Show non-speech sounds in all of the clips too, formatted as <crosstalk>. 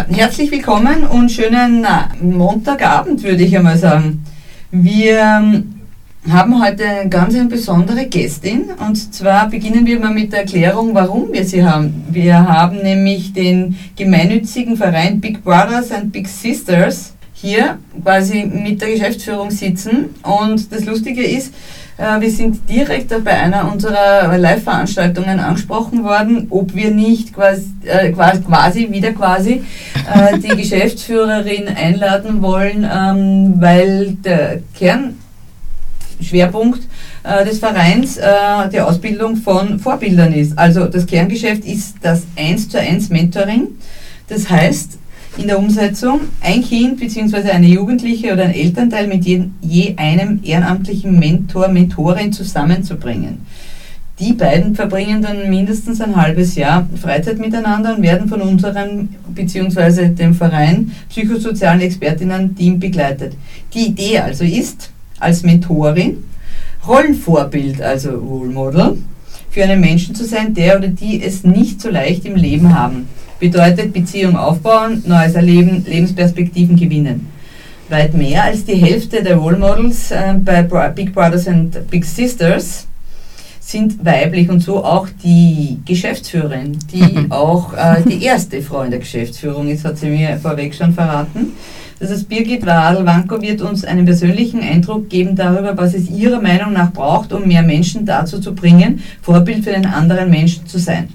Ja, herzlich willkommen und schönen äh, Montagabend, würde ich einmal sagen. Wir ähm, haben heute eine ganz besondere Gästin und zwar beginnen wir mal mit der Erklärung, warum wir sie haben. Wir haben nämlich den gemeinnützigen Verein Big Brothers and Big Sisters hier quasi mit der Geschäftsführung sitzen und das Lustige ist, äh, wir sind direkt bei einer unserer Live-Veranstaltungen angesprochen worden, ob wir nicht quasi, äh, quasi wieder quasi äh, die <laughs> Geschäftsführerin einladen wollen, ähm, weil der Kernschwerpunkt äh, des Vereins äh, die Ausbildung von Vorbildern ist. Also das Kerngeschäft ist das 1 zu 1 Mentoring. Das heißt, in der Umsetzung ein Kind bzw. eine Jugendliche oder ein Elternteil mit je, je einem ehrenamtlichen Mentor, Mentorin zusammenzubringen. Die beiden verbringen dann mindestens ein halbes Jahr Freizeit miteinander und werden von unserem bzw. dem Verein psychosozialen Expertinnen-Team begleitet. Die Idee also ist, als Mentorin Rollenvorbild, also Role Model, für einen Menschen zu sein, der oder die es nicht so leicht im Leben haben bedeutet Beziehung aufbauen, neues Erleben, Lebensperspektiven gewinnen. Weit mehr als die Hälfte der Role Models äh, bei Big Brothers and Big Sisters sind weiblich und so auch die Geschäftsführerin, die <laughs> auch äh, die erste Frau in der Geschäftsführung ist, hat sie mir vorweg schon verraten. Das heißt, Birgit Wadl-Wanko wird uns einen persönlichen Eindruck geben darüber, was es ihrer Meinung nach braucht, um mehr Menschen dazu zu bringen, Vorbild für den anderen Menschen zu sein.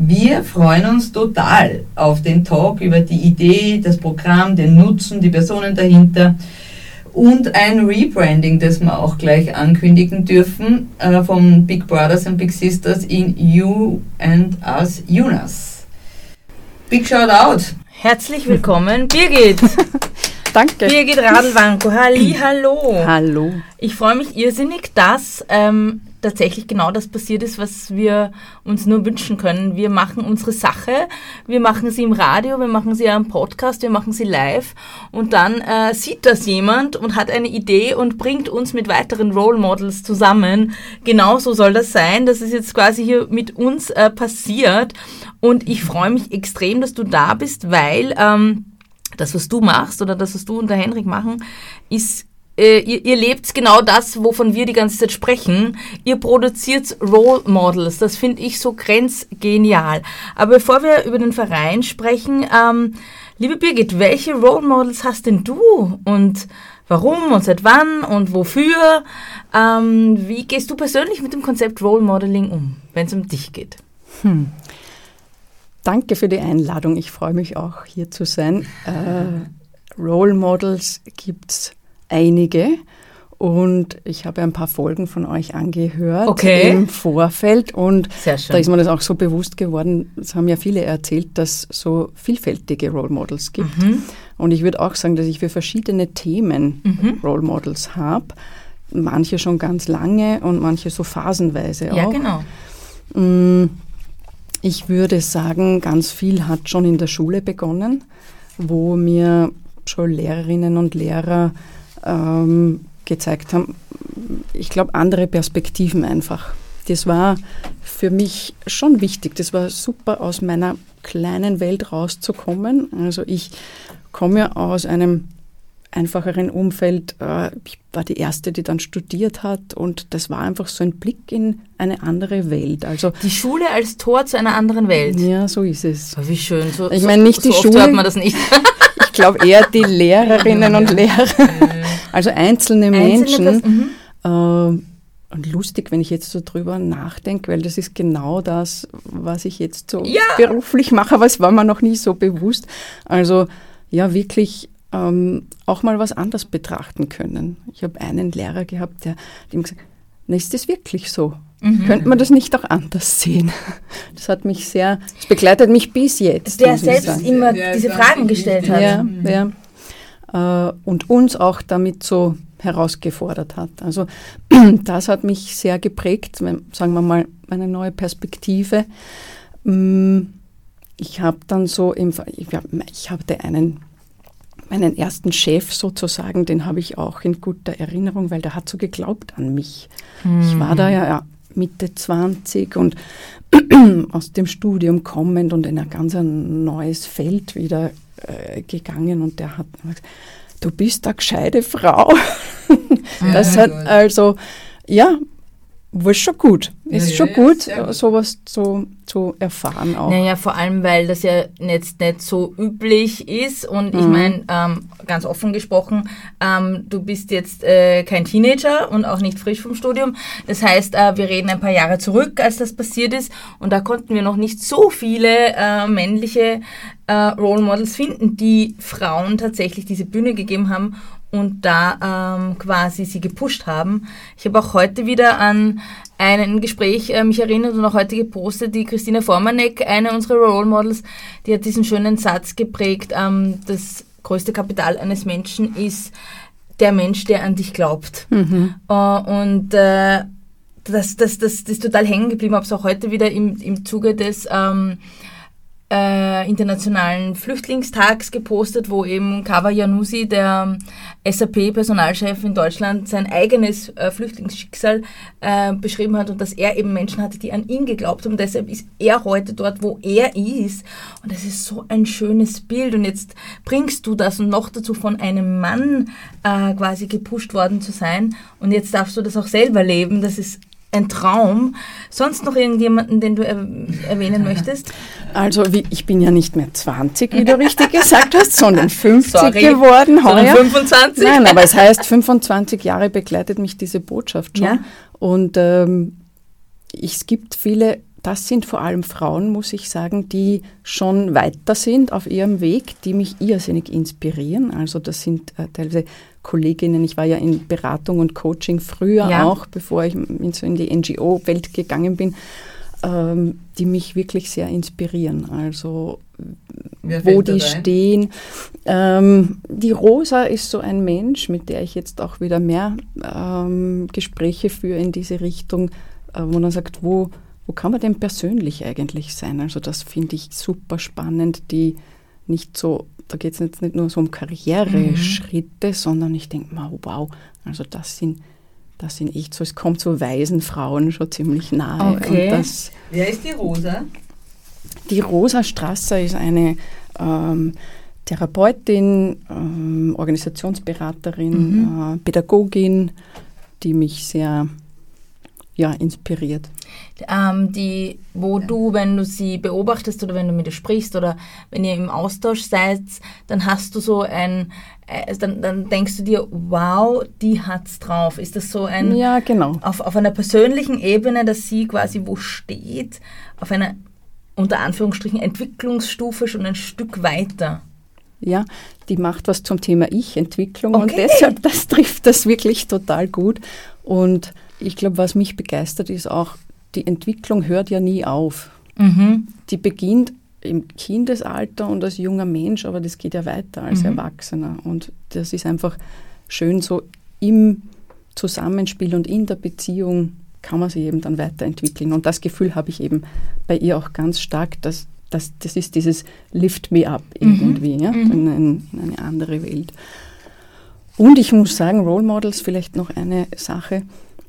Wir freuen uns total auf den Talk über die Idee, das Programm, den Nutzen, die Personen dahinter und ein Rebranding, das wir auch gleich ankündigen dürfen, äh, von Big Brothers and Big Sisters in You and Us UNAS. Big Shout Out! Herzlich willkommen, Birgit! <laughs> Danke. Birgit Radlwanko, halli, <clears throat> hallo. Hallo. Ich freue mich irrsinnig, dass ähm, tatsächlich genau das passiert ist, was wir uns nur wünschen können. Wir machen unsere Sache, wir machen sie im Radio, wir machen sie am Podcast, wir machen sie live und dann äh, sieht das jemand und hat eine Idee und bringt uns mit weiteren Role Models zusammen. Genau so soll das sein. Das ist jetzt quasi hier mit uns äh, passiert und ich freue mich extrem, dass du da bist, weil ähm, das, was du machst oder das, was du und der Henrik machen, ist äh, ihr, ihr lebt genau das, wovon wir die ganze Zeit sprechen. Ihr produziert Role Models. Das finde ich so grenzgenial. Aber bevor wir über den Verein sprechen, ähm, liebe Birgit, welche Role Models hast denn du und warum und seit wann und wofür? Ähm, wie gehst du persönlich mit dem Konzept Role Modeling um, wenn es um dich geht? Hm. Danke für die Einladung. Ich freue mich auch hier zu sein. Äh, Role Models gibt es einige. Und ich habe ein paar Folgen von euch angehört okay. im Vorfeld. Und da ist mir das auch so bewusst geworden, es haben ja viele erzählt, dass es so vielfältige Role Models gibt. Mhm. Und ich würde auch sagen, dass ich für verschiedene Themen mhm. Role Models habe. Manche schon ganz lange und manche so phasenweise auch. Ja, genau. Mm, ich würde sagen, ganz viel hat schon in der Schule begonnen, wo mir schon Lehrerinnen und Lehrer ähm, gezeigt haben, ich glaube, andere Perspektiven einfach. Das war für mich schon wichtig. Das war super, aus meiner kleinen Welt rauszukommen. Also ich komme aus einem einfacheren Umfeld. Äh, ich war die Erste, die dann studiert hat und das war einfach so ein Blick in eine andere Welt. Also die Schule als Tor zu einer anderen Welt. Ja, so ist es. Wie schön. So, ich meine nicht so, die so Schule. hört man das nicht. <laughs> ich glaube eher die <laughs> Lehrerinnen und Lehrer. <laughs> Also einzelne, einzelne Menschen. Mhm. Äh, und lustig, wenn ich jetzt so drüber nachdenke, weil das ist genau das, was ich jetzt so ja. beruflich mache, aber es war mir noch nie so bewusst. Also ja, wirklich ähm, auch mal was anders betrachten können. Ich habe einen Lehrer gehabt, der dem gesagt na, ist das wirklich so? Mhm. Könnte man das nicht auch anders sehen? <laughs> Das hat mich sehr, das begleitet mich bis jetzt. Der selbst sagen. immer der diese Fragen gestellt hat. Ja, mhm. ja. Äh, und uns auch damit so herausgefordert hat. Also <clears throat> das hat mich sehr geprägt, sagen wir mal, eine neue Perspektive. Mm, ich habe dann so, im, ich, ich hatte einen meinen ersten Chef sozusagen, den habe ich auch in guter Erinnerung, weil der hat so geglaubt an mich. Mhm. Ich war da ja, ja Mitte 20 und <clears throat> aus dem Studium kommend und in ein ganz neues Feld wieder äh, gegangen und der hat gesagt, du bist eine gescheite Frau. <laughs> das Ja, hat also, ja, war schon gut. Ja, Ist ja, schon ja, gut, gut. sowas zu, zu erfahren auch. Naja, vor allem, weil das ja jetzt nicht so üblich ist und ich Mhm. meine, ähm, ganz offen gesprochen, ähm, du bist jetzt äh, kein Teenager und auch nicht frisch vom Studium. Das heißt, äh, wir reden ein paar Jahre zurück, als das passiert ist und da konnten wir noch nicht so viele äh, männliche äh, Role Models finden, die Frauen tatsächlich diese Bühne gegeben haben und da ähm, quasi sie gepusht haben. Ich habe auch heute wieder an ein Gespräch äh, mich erinnert und auch heute gepostet, die Christine Formanek, eine unserer Role Models, die hat diesen schönen Satz geprägt, ähm, das größte Kapital eines Menschen ist der Mensch, der an dich glaubt. Mhm. Äh, und äh, das, das, das, das ist total hängen geblieben, habe es auch heute wieder im, im Zuge des ähm, äh, Internationalen Flüchtlingstags gepostet, wo eben Kawa Janussi, der SAP-Personalchef in Deutschland, sein eigenes äh, Flüchtlingsschicksal äh, beschrieben hat und dass er eben Menschen hatte, die an ihn geglaubt haben. Deshalb ist er heute dort, wo er ist. Und das ist so ein schönes Bild. Und jetzt bringst du das und noch dazu von einem Mann äh, quasi gepusht worden zu sein. Und jetzt darfst du das auch selber leben. Das ist ein Traum. Sonst noch irgendjemanden, den du er erwähnen <laughs> möchtest? Also ich bin ja nicht mehr 20, wie du richtig gesagt hast, sondern 50 Sorry. geworden Sondern heuer. 25? Nein, aber es heißt, 25 Jahre begleitet mich diese Botschaft schon. Ja. Und ähm, es gibt viele, das sind vor allem Frauen, muss ich sagen, die schon weiter sind auf ihrem Weg, die mich irrsinnig inspirieren. Also das sind äh, teilweise Kolleginnen, ich war ja in Beratung und Coaching früher Ja. auch, bevor ich in, so in die NGO-Welt gegangen bin, ähm, die mich wirklich sehr inspirieren. Also Wer wo die rein? stehen. Ähm, die Rosa ist so ein Mensch, mit der ich jetzt auch wieder mehr ähm, Gespräche führe in diese Richtung, äh, wo man sagt, wo, wo kann man denn persönlich eigentlich sein? Also das finde ich super spannend, die nicht so, da geht es jetzt nicht nur so um Karriereschritte, sondern ich denke, wow, wow, also das sind, das sind echt so, es kommt so weisen Frauen schon ziemlich nahe. Okay. Und das, Wer ist die Rosa? die Rosa Strasser ist eine ähm, Therapeutin, ähm, Organisationsberaterin, äh, Pädagogin, die mich sehr ja, inspiriert. ähm, die, wo du, wenn du sie beobachtest oder wenn du mit ihr sprichst oder wenn ihr im Austausch seid, dann hast du so ein, äh, dann, dann denkst du dir, wow, die hat's drauf. Ist das so ein, Ja, genau. auf, auf einer persönlichen Ebene, dass sie quasi wo steht, auf einer, unter Anführungsstrichen, Entwicklungsstufe schon ein Stück weiter? Ja, die macht was zum Thema Ich-Entwicklung und Okay. deshalb, das trifft das wirklich total gut. Und ich glaube, was mich begeistert, ist auch, die Entwicklung hört ja nie auf. Mhm. Die beginnt im Kindesalter und als junger Mensch, aber das geht ja weiter als Erwachsener. Und das ist einfach schön, so im Zusammenspiel und in der Beziehung kann man sich eben dann weiterentwickeln. Und das Gefühl habe ich eben bei ihr auch ganz stark, dass, dass das ist dieses Lift me up irgendwie, ja, in, ein, in eine andere Welt. Und ich muss sagen, Role Models, vielleicht noch eine Sache.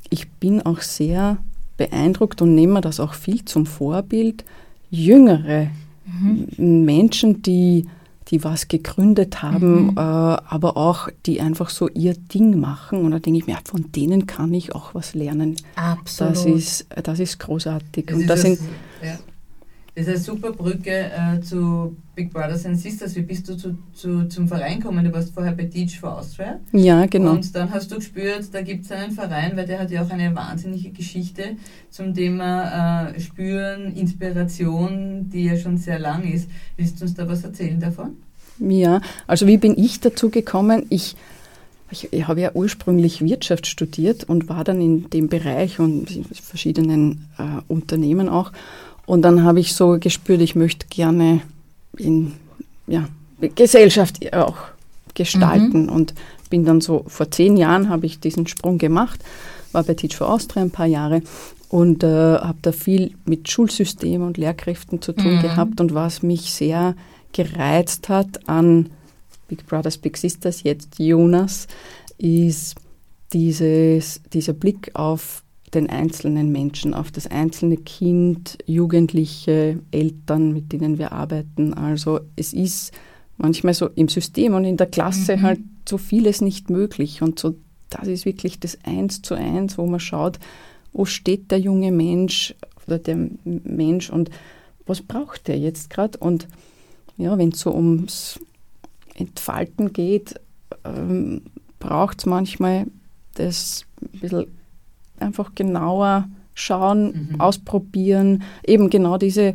Ich bin auch sehr beeindruckt und nehme das auch viel zum Vorbild. Jüngere Menschen, die, die was gegründet haben, äh, aber auch die einfach so ihr Ding machen. Und da denke ich mir, ja, von denen kann ich auch was lernen. Absolut. Das ist, das ist großartig. Das und ist, das eine, sind, ja. Das ist eine super Brücke äh, zu Big Brothers and Sisters. Wie bist du zu, zu, zum Verein gekommen? Du warst vorher bei Teach for Austria. ja, genau. Und dann hast du gespürt, da gibt es einen Verein, weil der hat ja auch eine wahnsinnige Geschichte zum Thema äh, Spüren, Inspiration, die ja schon sehr lang ist. Willst du uns da was erzählen davon? Ja, also wie bin ich dazu gekommen? Ich, ich, ich habe ja ursprünglich Wirtschaft studiert und war dann in dem Bereich und in verschiedenen äh, Unternehmen auch. Und dann habe ich so gespürt, ich möchte gerne in ja, Gesellschaft auch gestalten. Und bin dann so, vor zehn Jahren habe ich diesen Sprung gemacht, war bei Teach for Austria ein paar Jahre und äh, habe da viel mit Schulsystem und Lehrkräften zu tun gehabt. Und was mich sehr gereizt hat an Big Brothers Big Sisters, jetzt Jonas, ist dieses, dieser Blick auf den einzelnen Menschen, auf das einzelne Kind, Jugendliche, Eltern, mit denen wir arbeiten. Also es ist manchmal so im System und in der Klasse mhm. halt so vieles nicht möglich. Und so, das ist wirklich das Eins zu eins, wo man schaut, wo steht der junge Mensch oder der Mensch und was braucht der jetzt gerade? Und ja, wenn es so ums Entfalten geht, ähm, braucht es manchmal das ein bisschen einfach genauer schauen, mhm. ausprobieren, eben genau diese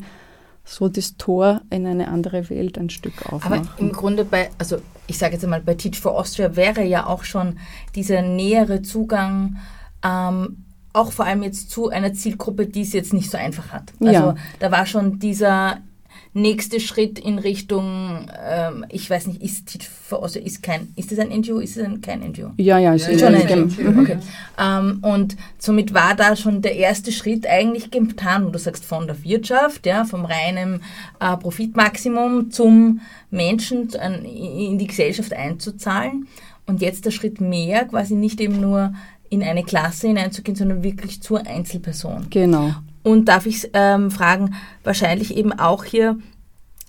so das Tor in eine andere Welt ein Stück aufmachen. Aber im Grunde bei, also ich sage jetzt einmal, bei Teach for Austria wäre ja auch schon dieser nähere Zugang ähm, auch vor allem jetzt zu einer Zielgruppe, die es jetzt nicht so einfach hat. Also ja. da war schon dieser nächste Schritt in Richtung, ähm, ich weiß nicht, ist also ist kein, ist das ein NGO, ist es ein, kein NGO? Ja, ja, ist schon ein NGO. Mhm. Okay. Ähm, und somit war da schon der erste Schritt eigentlich getan, wo du sagst, von der Wirtschaft, ja, vom reinen äh, Profitmaximum zum Menschen in die Gesellschaft einzuzahlen. Und jetzt der Schritt mehr, quasi nicht eben nur in eine Klasse hineinzugehen, sondern wirklich zur Einzelperson. Genau. Und darf ich ähm, fragen, wahrscheinlich eben auch hier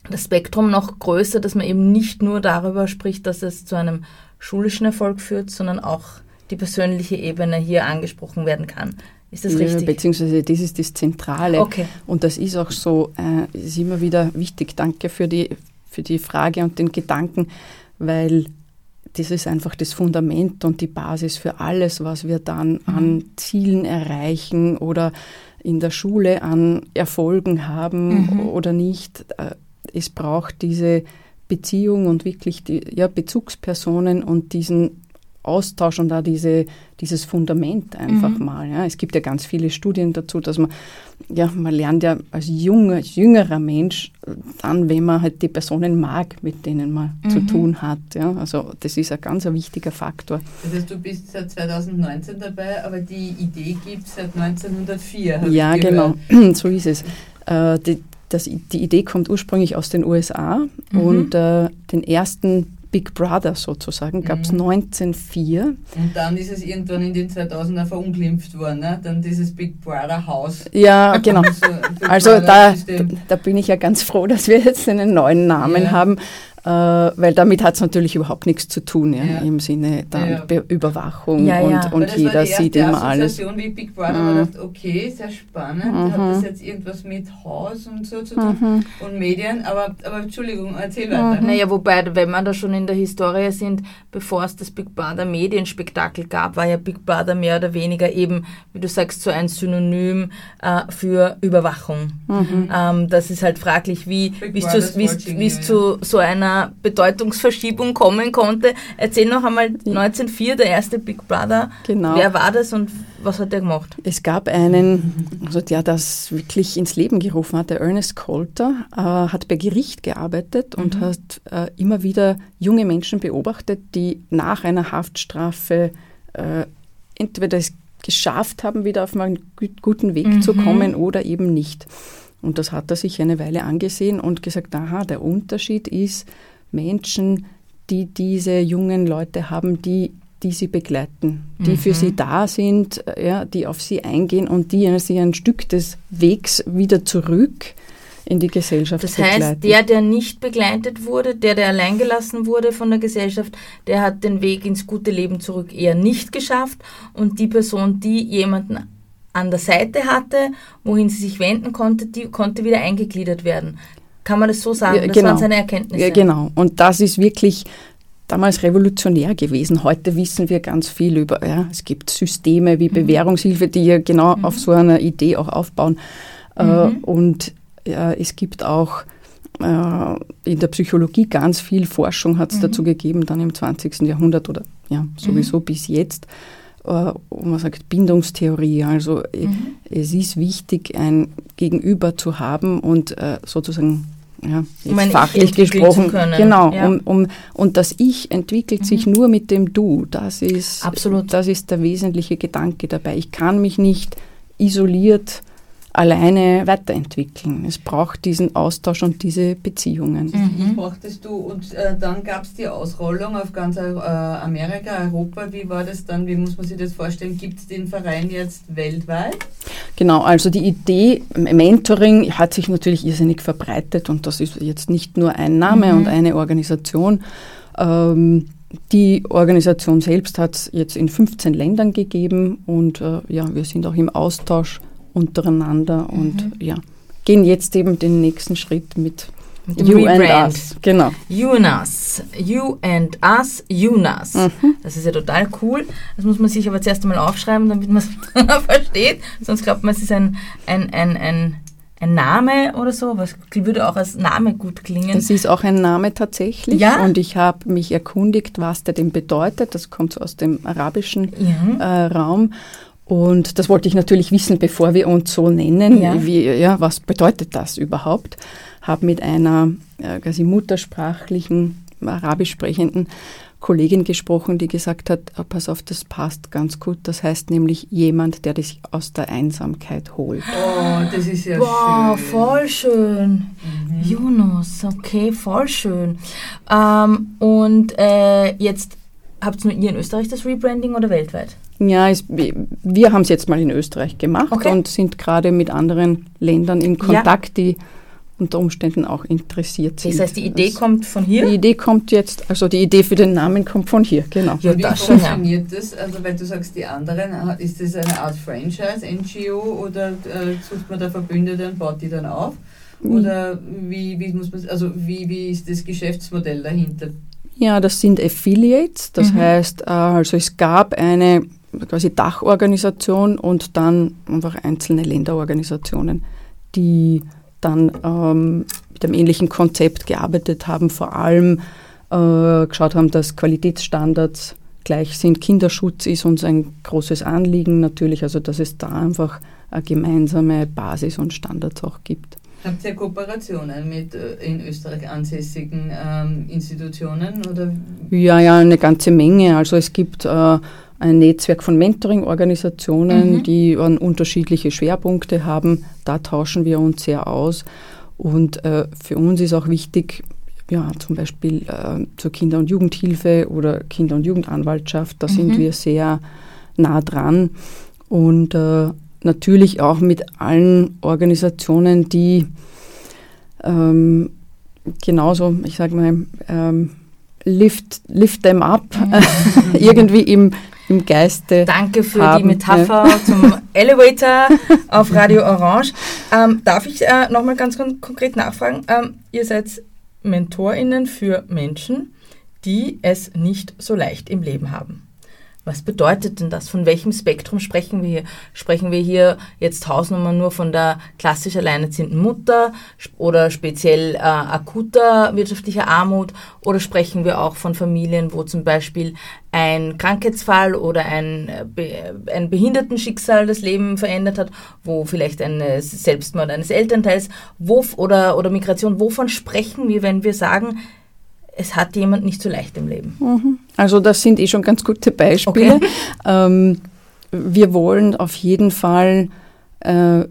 das Spektrum noch größer, dass man eben nicht nur darüber spricht, dass es zu einem schulischen Erfolg führt, sondern auch die persönliche Ebene hier angesprochen werden kann. Ist das richtig? Ja, beziehungsweise das ist das Zentrale. Okay. Und das ist auch so, äh, ist immer wieder wichtig. Danke für die, für die Frage und den Gedanken, weil das ist einfach das Fundament und die Basis für alles, was wir dann mhm. an Zielen erreichen oder in der Schule an Erfolgen haben mhm. oder nicht. Äh, es braucht diese Beziehung und wirklich die ja, Bezugspersonen und diesen Austausch und da diese, dieses Fundament einfach mhm. mal. Ja. Es gibt ja ganz viele Studien dazu, dass man, ja, man lernt ja als junger, als jüngerer Mensch dann, wenn man halt die Personen mag, mit denen man mhm. zu tun hat. Ja. Also das ist ein ganz ein wichtiger Faktor. Das heißt, du bist seit 2019 dabei, aber die Idee gibt es seit 1904. Ja, genau, <clears throat> so ist es. Äh, die, das, die Idee kommt ursprünglich aus den USA mhm. und äh, den ersten Big Brother sozusagen, gab es mhm. 1904. Und dann ist es irgendwann in den 2000er verunglimpft worden, ne? dann dieses Big Brother Haus. Ja, genau. <laughs> also da, da bin ich ja ganz froh, dass wir jetzt einen neuen Namen ja. haben, weil damit hat es natürlich überhaupt nichts zu tun, ja, ja. im Sinne dann ja, Überwachung und, und jeder sieht immer alles. wie Big Brother, mhm. man dachte, okay, sehr spannend, mhm. hat das jetzt irgendwas mit Haus und so zu tun mhm. und Medien, aber, aber Entschuldigung, erzähl weiter. Mhm. Naja, wobei, wenn wir da schon in der Historie sind, bevor es das Big Brother Medienspektakel gab, war ja Big Brother mehr oder weniger eben, wie du sagst, so ein Synonym äh, für Überwachung. Mhm. Ähm, das ist halt fraglich, wie es zu so einer Bedeutungsverschiebung kommen konnte. Erzähl noch einmal 1904, der erste Big Brother. Genau. Wer war das und was hat er gemacht? Es gab einen, also der das wirklich ins Leben gerufen hat, der Ernest Coulter, äh, hat bei Gericht gearbeitet und mhm. hat äh, immer wieder junge Menschen beobachtet, die nach einer Haftstrafe äh, entweder es geschafft haben, wieder auf einen guten Weg mhm. zu kommen oder eben nicht. Und das hat er sich eine Weile angesehen und gesagt, aha, der Unterschied ist Menschen, die diese jungen Leute haben, die, die sie begleiten, die mhm. für sie da sind, ja, die auf sie eingehen und die sie ein Stück des Wegs wieder zurück in die Gesellschaft das begleiten. Das heißt, der, der nicht begleitet wurde, der, der alleingelassen wurde von der Gesellschaft, der hat den Weg ins gute Leben zurück eher nicht geschafft und die Person, die jemanden an der Seite hatte, wohin sie sich wenden konnte, die konnte wieder eingegliedert werden. Kann man das so sagen? Ja, das genau. waren seine Erkenntnisse. Ja, genau. Und das ist wirklich damals revolutionär gewesen. Heute wissen wir ganz viel über, ja, es gibt Systeme wie mhm. Bewährungshilfe, die ja genau mhm. auf so einer Idee auch aufbauen. Äh, mhm. und ja, es gibt auch äh, in der Psychologie ganz viel Forschung hat es mhm. dazu gegeben, dann im 20. Jahrhundert oder ja, sowieso mhm. bis jetzt äh, wo man sagt, Bindungstheorie. Also äh, mhm. es ist wichtig, ein Gegenüber zu haben und äh, sozusagen ja, meine, fachlich gesprochen, genau, ja. um, um, und das Ich entwickelt mhm. sich nur mit dem Du. Das ist, Absolut. das ist der wesentliche Gedanke dabei. Ich kann mich nicht isoliert alleine weiterentwickeln. Es braucht diesen Austausch und diese Beziehungen. Mhm. Brauchtest du und äh, dann gab es die Ausrollung auf ganz äh, Amerika, Europa. Wie war das dann? Wie muss man sich das vorstellen? Gibt es den Verein jetzt weltweit? Genau, also die Idee Mentoring hat sich natürlich irrsinnig verbreitet und das ist jetzt nicht nur ein Name mhm. und eine Organisation. Ähm, die Organisation selbst hat es jetzt in 15 Ländern gegeben und äh, ja, wir sind auch im Austausch untereinander mhm. und ja, gehen jetzt eben den nächsten Schritt mit You Rebrand. and Us. Genau. You and Us. You and Us, UNAS. Mhm. Das ist ja total cool. Das muss man sich aber zuerst einmal aufschreiben, damit man es <laughs> versteht. Sonst glaubt man, es ist ein, ein, ein, ein, ein Name oder so. Was würde auch als Name gut klingen. Das ist auch ein Name tatsächlich. Ja? Und ich habe mich erkundigt, was der denn bedeutet. Das kommt so aus dem arabischen ja. äh, Raum. Und das wollte ich natürlich wissen, bevor wir uns so nennen. Ja. Wie, ja, was bedeutet das überhaupt? Habe mit einer äh, quasi muttersprachlichen, arabisch sprechenden Kollegin gesprochen, die gesagt hat, oh, pass auf, das passt ganz gut. Das heißt nämlich jemand, der dich aus der Einsamkeit holt. Oh, das ist ja wow, schön. voll schön. Mhm. Jonas, okay, voll schön. Ähm, und äh, jetzt habt ihr nur ihr in Österreich das Rebranding oder weltweit? Ja, es, wir haben es jetzt mal in Österreich gemacht okay. und sind gerade mit anderen Ländern in Kontakt, ja. die unter Umständen auch interessiert sind. Das heißt, die Idee das, kommt von hier? Die Idee kommt jetzt, also die Idee für den Namen kommt von hier, genau. Ja, wie funktioniert das? Also weil du sagst, die anderen, ist das eine Art Franchise, NGO oder äh, sucht man da Verbündete und baut die dann auf? Oder wie, wie muss man, also wie, wie ist das Geschäftsmodell dahinter? Ja, das sind Affiliates, das mhm. heißt, äh, also es gab eine quasi Dachorganisation und dann einfach einzelne Länderorganisationen, die dann ähm, mit einem ähnlichen Konzept gearbeitet haben, vor allem äh, geschaut haben, dass Qualitätsstandards gleich sind. Kinderschutz ist uns ein großes Anliegen natürlich, also dass es da einfach eine gemeinsame Basis und Standards auch gibt. Habt ihr Kooperationen mit äh, in Österreich ansässigen ähm, Institutionen? Oder? Ja, ja, eine ganze Menge. Also es gibt äh, ein Netzwerk von Mentoring-Organisationen, mhm. die unterschiedliche Schwerpunkte haben. Da tauschen wir uns sehr aus. Und äh, für uns ist auch wichtig, ja, zum Beispiel äh, zur Kinder- und Jugendhilfe oder Kinder- und Jugendanwaltschaft, da mhm. sind wir sehr nah dran. Und äh, natürlich auch mit allen Organisationen, die ähm, genauso, ich sage mal, ähm, lift, lift them up, mhm. <laughs> irgendwie im im Geiste. Danke für haben. die Metapher zum Elevator auf Radio Orange. Ähm, darf ich äh, nochmal ganz kon konkret nachfragen? Ähm, ihr seid MentorInnen für Menschen, die es nicht so leicht im Leben haben. Was bedeutet denn das? Von welchem Spektrum sprechen wir hier? Sprechen wir hier jetzt Hausnummer nur von der klassisch alleinerziehenden Mutter oder speziell äh, akuter wirtschaftlicher Armut oder sprechen wir auch von Familien, wo zum Beispiel ein Krankheitsfall oder ein, äh, ein Behindertenschicksal das Leben verändert hat, wo vielleicht ein Selbstmord eines Elternteils wo, oder, oder Migration, wovon sprechen wir, wenn wir sagen, es hat jemand nicht so leicht im Leben. Mhm. Also das sind eh schon ganz gute Beispiele. Okay. <laughs> Ähm, wir wollen auf jeden Fall äh,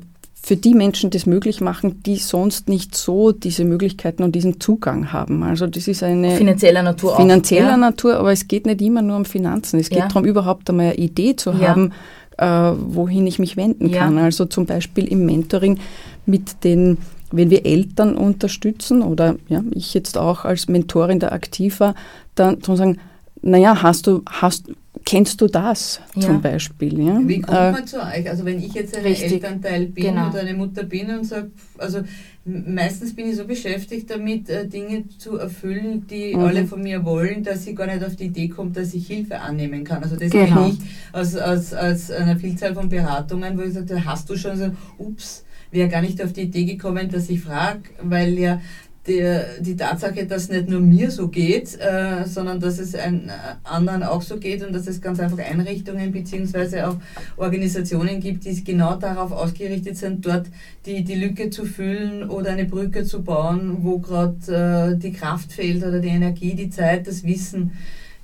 für die Menschen das möglich machen, die sonst nicht so diese Möglichkeiten und diesen Zugang haben. Also das ist eine finanzieller Natur finanzieller auch, ja. Natur, aber es geht nicht immer nur um Finanzen. Es geht ja. darum, überhaupt einmal eine Idee zu ja. haben, äh, wohin ich mich wenden kann. Also zum Beispiel im Mentoring mit den wenn wir Eltern unterstützen oder ja, ich jetzt auch als Mentorin da aktiv war, dann zu sagen, naja, hast du, hast, kennst du das ja. zum Beispiel? Ja? Wie kommt äh, man zu euch? Also wenn ich jetzt ein Elternteil bin genau. oder eine Mutter bin und sage, also meistens bin ich so beschäftigt damit, äh, Dinge zu erfüllen, die mhm. alle von mir wollen, dass ich gar nicht auf die Idee komme, dass ich Hilfe annehmen kann. Also das genau. kenne ich aus, aus, aus einer Vielzahl von Beratungen, wo ich sage, hast du schon so, ups, wäre gar nicht auf die Idee gekommen, dass ich frage, weil ja der, die Tatsache, dass nicht nur mir so geht, äh, sondern dass es ein, äh, anderen auch so geht und dass es ganz einfach Einrichtungen bzw. auch Organisationen gibt, die genau darauf ausgerichtet sind, dort die, die Lücke zu füllen oder eine Brücke zu bauen, wo gerade äh, die Kraft fehlt oder die Energie, die Zeit, das Wissen.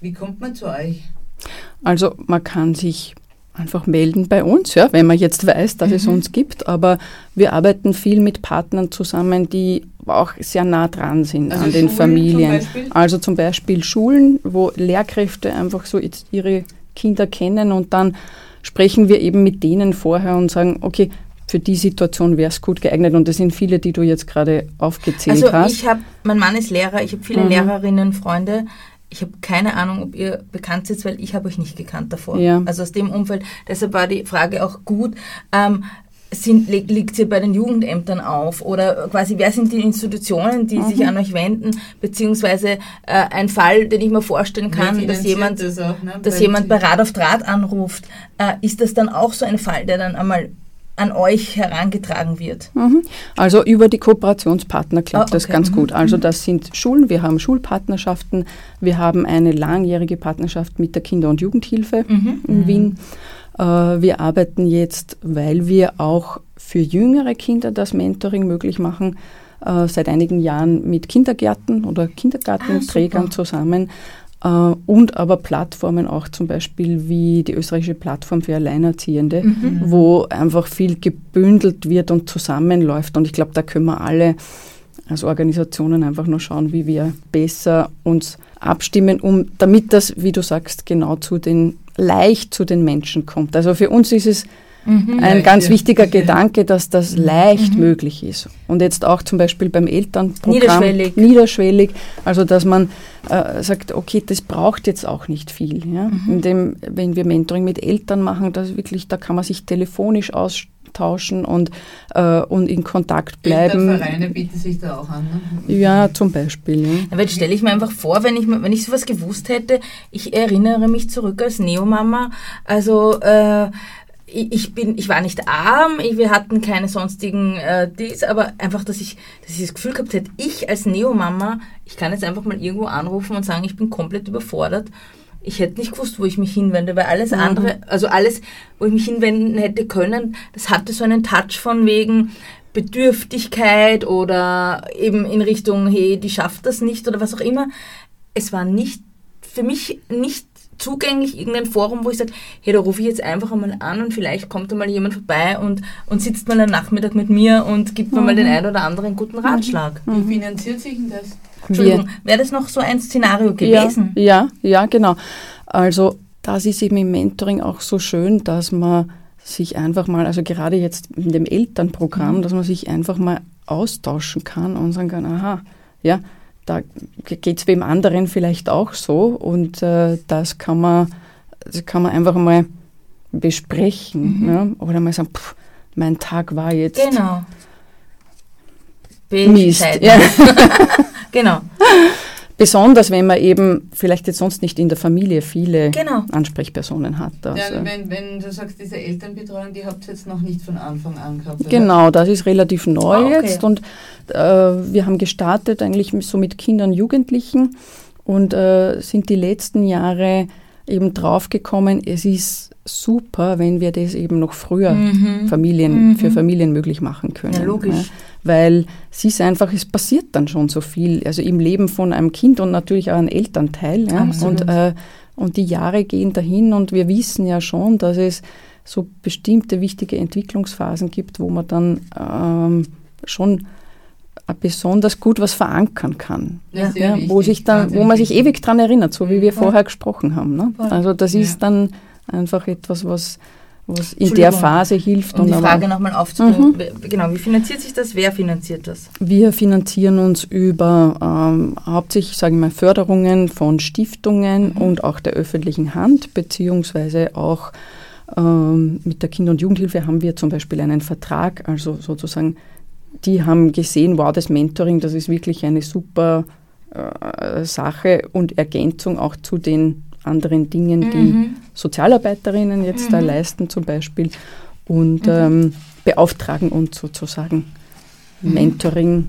Wie kommt man zu euch? Also man kann sich einfach melden bei uns, ja, wenn man jetzt weiß, dass mhm. es uns gibt. Aber wir arbeiten viel mit Partnern zusammen, die auch sehr nah dran sind also an den Schulen Familien. Zum also zum Beispiel Schulen, wo Lehrkräfte einfach so ihre Kinder kennen und dann sprechen wir eben mit denen vorher und sagen, okay, für die Situation wäre es gut geeignet. Und das sind viele, die du jetzt gerade aufgezählt also hast. Also ich habe, mein Mann ist Lehrer, ich habe viele mhm. Lehrerinnen, Freunde. Ich habe keine Ahnung, ob ihr bekannt seid, weil ich habe euch nicht gekannt davor. Ja. Also aus dem Umfeld. Deshalb war die Frage auch gut. Ähm, sind, liegt sie bei den Jugendämtern auf? Oder quasi, wer sind die Institutionen, die mhm. sich an euch wenden? Beziehungsweise äh, ein Fall, den ich mir vorstellen kann, dass jemand, das auch, ne? dass jemand bei Rad auf Draht anruft. Äh, ist das dann auch so ein Fall, der dann einmal an euch herangetragen wird? Mhm. Also über die Kooperationspartner klappt oh, okay. das ganz mhm. gut. Also mhm. das sind Schulen, wir haben Schulpartnerschaften, wir haben eine langjährige Partnerschaft mit der Kinder- und Jugendhilfe mhm. in Wien. Äh, wir arbeiten jetzt, weil wir auch für jüngere Kinder das Mentoring möglich machen, äh, seit einigen Jahren mit Kindergärten oder Kindergartenträgern ah, zusammen und aber Plattformen auch zum Beispiel wie die österreichische Plattform für Alleinerziehende, mhm. wo einfach viel gebündelt wird und zusammenläuft. Und ich glaube, da können wir alle als Organisationen einfach nur schauen, wie wir besser uns abstimmen, um damit das, wie du sagst, genau zu den leicht zu den Menschen kommt. Also für uns ist es Mhm. Ein ganz wichtiger. Gedanke, dass das mhm. leicht mhm. möglich ist. Und jetzt auch zum Beispiel beim Elternprogramm. Niederschwellig. Niederschwellig. Also, dass man äh, sagt, okay, das braucht jetzt auch nicht viel. Ja? Mhm. Indem, wenn wir Mentoring mit Eltern machen, das wirklich, da kann man sich telefonisch austauschen und, äh, und in Kontakt bleiben. Vereine bieten sich da auch an. Ne? Ja, zum Beispiel. Ja. Aber jetzt stelle ich mir einfach vor, wenn ich, wenn ich sowas gewusst hätte, ich erinnere mich zurück als Neomama, also äh, ich bin, ich war nicht arm, wir hatten keine sonstigen äh, dies, aber einfach, dass ich, dass ich das Gefühl gehabt hätte, ich als Neomama, ich kann jetzt einfach mal irgendwo anrufen und sagen, ich bin komplett überfordert. Ich hätte nicht gewusst, wo ich mich hinwende, weil alles mhm. andere, also alles, wo ich mich hinwenden hätte können, das hatte so einen Touch von wegen Bedürftigkeit oder eben in Richtung, hey, die schafft das nicht oder was auch immer. Es war nicht, für mich nicht zugänglich, irgendein Forum, wo ich sage, hey, da rufe ich jetzt einfach einmal an und vielleicht kommt da mal jemand vorbei und, und sitzt mal einen Nachmittag mit mir und gibt mir mhm. mal den einen oder anderen guten Ratschlag. Mhm. Wie finanziert sich denn das? Entschuldigung, wäre das noch so ein Szenario gewesen? Ja, ja, ja, genau. Also das ist eben im Mentoring auch so schön, dass man sich einfach mal, also gerade jetzt in dem Elternprogramm, mhm. dass man sich einfach mal austauschen kann und sagen kann, aha, ja, da geht es wem anderen vielleicht auch so und äh, das kann man, das kann man einfach mal besprechen mhm. ne? oder mal sagen, pff, mein Tag war jetzt genau. Mist. Ja. <laughs> genau. <laughs> Besonders wenn man eben vielleicht jetzt sonst nicht in der Familie viele genau. Ansprechpersonen hat. Also. Ja, wenn, wenn, du sagst, diese Elternbetreuung, die habt ihr jetzt noch nicht von Anfang an gehabt. Oder? Genau, das ist relativ neu ah, okay. jetzt und äh, wir haben gestartet eigentlich so mit Kindern und Jugendlichen und äh, sind die letzten Jahre eben draufgekommen, es ist super, wenn wir das eben noch früher mhm. Familien, mhm. für Familien möglich machen können. Ja, logisch. Ja weil es ist einfach, es passiert dann schon so viel, also im Leben von einem Kind und natürlich auch einem Elternteil. Ja? Und, äh, und die Jahre gehen dahin und wir wissen ja schon, dass es so bestimmte wichtige Entwicklungsphasen gibt, wo man dann ähm, schon besonders gut was verankern kann. Ja, ja, wo, sich dann, wo man sich ewig daran erinnert, so wie wir vorher gesprochen haben. Ne? Also das ist dann einfach etwas, was was in der Phase hilft. Um die Frage nochmal aufzunehmen, mhm. genau, wie finanziert sich das? Wer finanziert das? Wir finanzieren uns über ähm, hauptsächlich, sage ich mal, Förderungen von Stiftungen mhm. und auch der öffentlichen Hand, beziehungsweise auch ähm, mit der Kinder- und Jugendhilfe haben wir zum Beispiel einen Vertrag, also sozusagen, die haben gesehen, wow, das Mentoring, das ist wirklich eine super äh, Sache und Ergänzung auch zu den anderen Dingen, die mhm. Sozialarbeiterinnen jetzt mhm. da leisten zum Beispiel und mhm. ähm, beauftragen uns sozusagen mhm. Mentoring,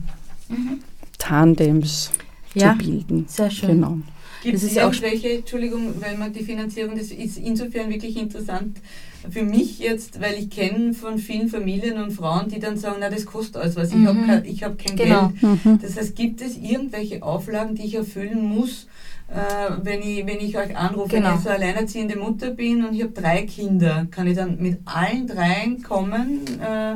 mhm. Tandems ja, zu bilden. Sehr schön. Genau. Gibt es irgendwelche, Entschuldigung, weil man die Finanzierung, das ist insofern wirklich interessant für mich jetzt, weil ich kenne von vielen Familien und Frauen, die dann sagen, na das kostet alles was, mhm. ich habe kein, hab kein genau. Geld. Mhm. Das heißt, gibt es irgendwelche Auflagen, die ich erfüllen muss, äh, wenn, ich, wenn ich euch anrufe, Genau. wenn ich so alleinerziehende Mutter bin und ich habe drei Kinder, kann ich dann mit allen dreien kommen, äh,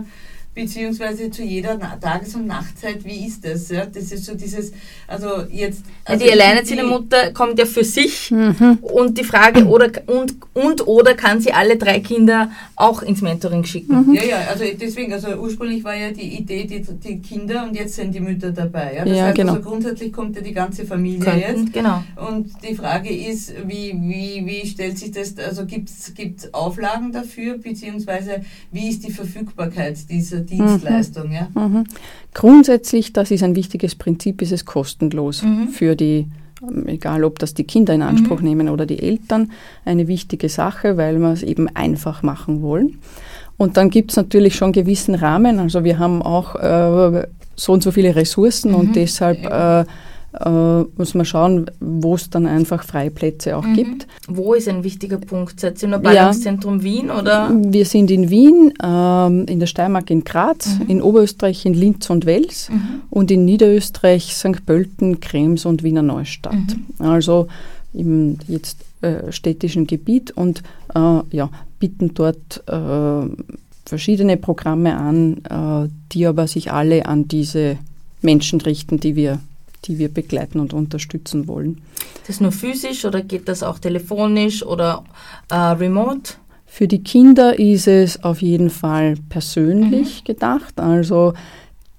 beziehungsweise zu jeder Na Tages- und Nachtzeit, wie ist das? Ja? Das ist so dieses, also jetzt... Also die alleinerziehende die- Mutter kommt ja für sich Mhm. und die Frage, oder und, und oder kann sie alle drei Kinder auch ins Mentoring schicken? Ja, ja, also deswegen, also ursprünglich war ja die Idee, die, die Kinder und jetzt sind die Mütter dabei. Ja? Das Ja, heißt, genau. also grundsätzlich kommt ja die ganze Familie jetzt. Könnten, genau. Und die Frage ist, wie, wie, wie stellt sich das, also gibt es Auflagen dafür, beziehungsweise wie ist die Verfügbarkeit dieser Dienstleistung? Ja? Mhm. Grundsätzlich, das ist ein wichtiges Prinzip, ist es kostenlos Mhm. für die, ähm, egal ob das die Kinder in Anspruch nehmen oder die Eltern, eine wichtige Sache, weil wir es eben einfach machen wollen. Und dann gibt es natürlich schon gewissen Rahmen. Also wir haben auch äh, so und so viele Ressourcen Mhm. und deshalb äh, äh, muss man schauen, wo es dann einfach Freiplätze auch Mhm. gibt. Wo ist ein wichtiger Punkt? Seid ihr nur Ja. Ballungszentrum Wien oder? Wir sind in Wien, ähm, in der Steiermark in Graz, Mhm. in Oberösterreich in Linz und Wels Mhm. und in Niederösterreich St. Pölten, Krems und Wiener Neustadt. Mhm. Also im jetzt äh, städtischen Gebiet und äh, ja, bieten dort äh, verschiedene Programme an, äh, die aber sich alle an diese Menschen richten, die wir, die wir begleiten und unterstützen wollen. Ist das nur physisch oder geht das auch telefonisch oder äh, remote? Für die Kinder ist es auf jeden Fall persönlich Mhm. gedacht. Also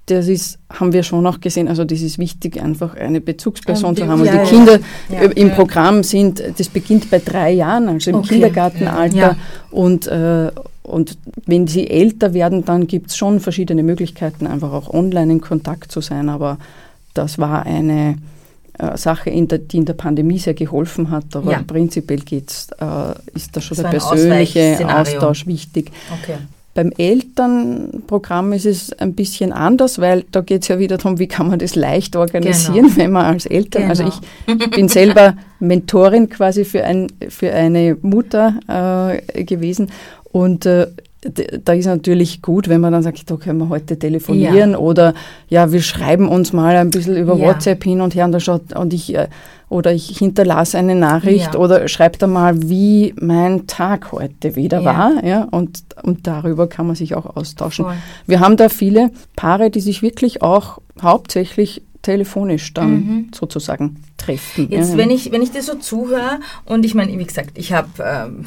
das ist, haben wir schon auch gesehen, also das ist wichtig, einfach eine Bezugsperson Ähm, zu haben. Und ja, die. Kinder Ja. äh, im Ja. Programm sind, das beginnt bei drei Jahren, also im Okay. Kindergartenalter. Und, äh, und wenn sie älter werden, dann gibt es schon verschiedene Möglichkeiten, einfach auch online in Kontakt zu sein. Aber das war eine äh, Sache, in der, die in der Pandemie sehr geholfen hat. Aber Ja. prinzipiell geht's, äh, ist da schon Das der persönliche. Austausch wichtig. Okay. Beim Elternprogramm ist es ein bisschen anders, weil da geht es ja wieder darum, wie kann man das leicht organisieren, wenn man als Eltern, also Genau. ich bin selber <laughs> Mentorin quasi für, ein, für eine Mutter äh, gewesen und äh, da ist natürlich gut, wenn man dann sagt, da können wir heute telefonieren oder ja, wir schreiben uns mal ein bisschen über Ja. WhatsApp hin und her und, da schaut, und ich äh, oder ich hinterlasse eine Nachricht Ja. oder schreibe da mal, wie mein Tag heute wieder Ja. war. Ja, und, und darüber kann man sich auch austauschen. Voll. Wir haben da viele Paare, die sich wirklich auch hauptsächlich telefonisch dann Mhm. sozusagen treffen. Jetzt, ja. wenn ich, wenn ich dir so zuhöre und ich meine, wie gesagt, ich habe ähm,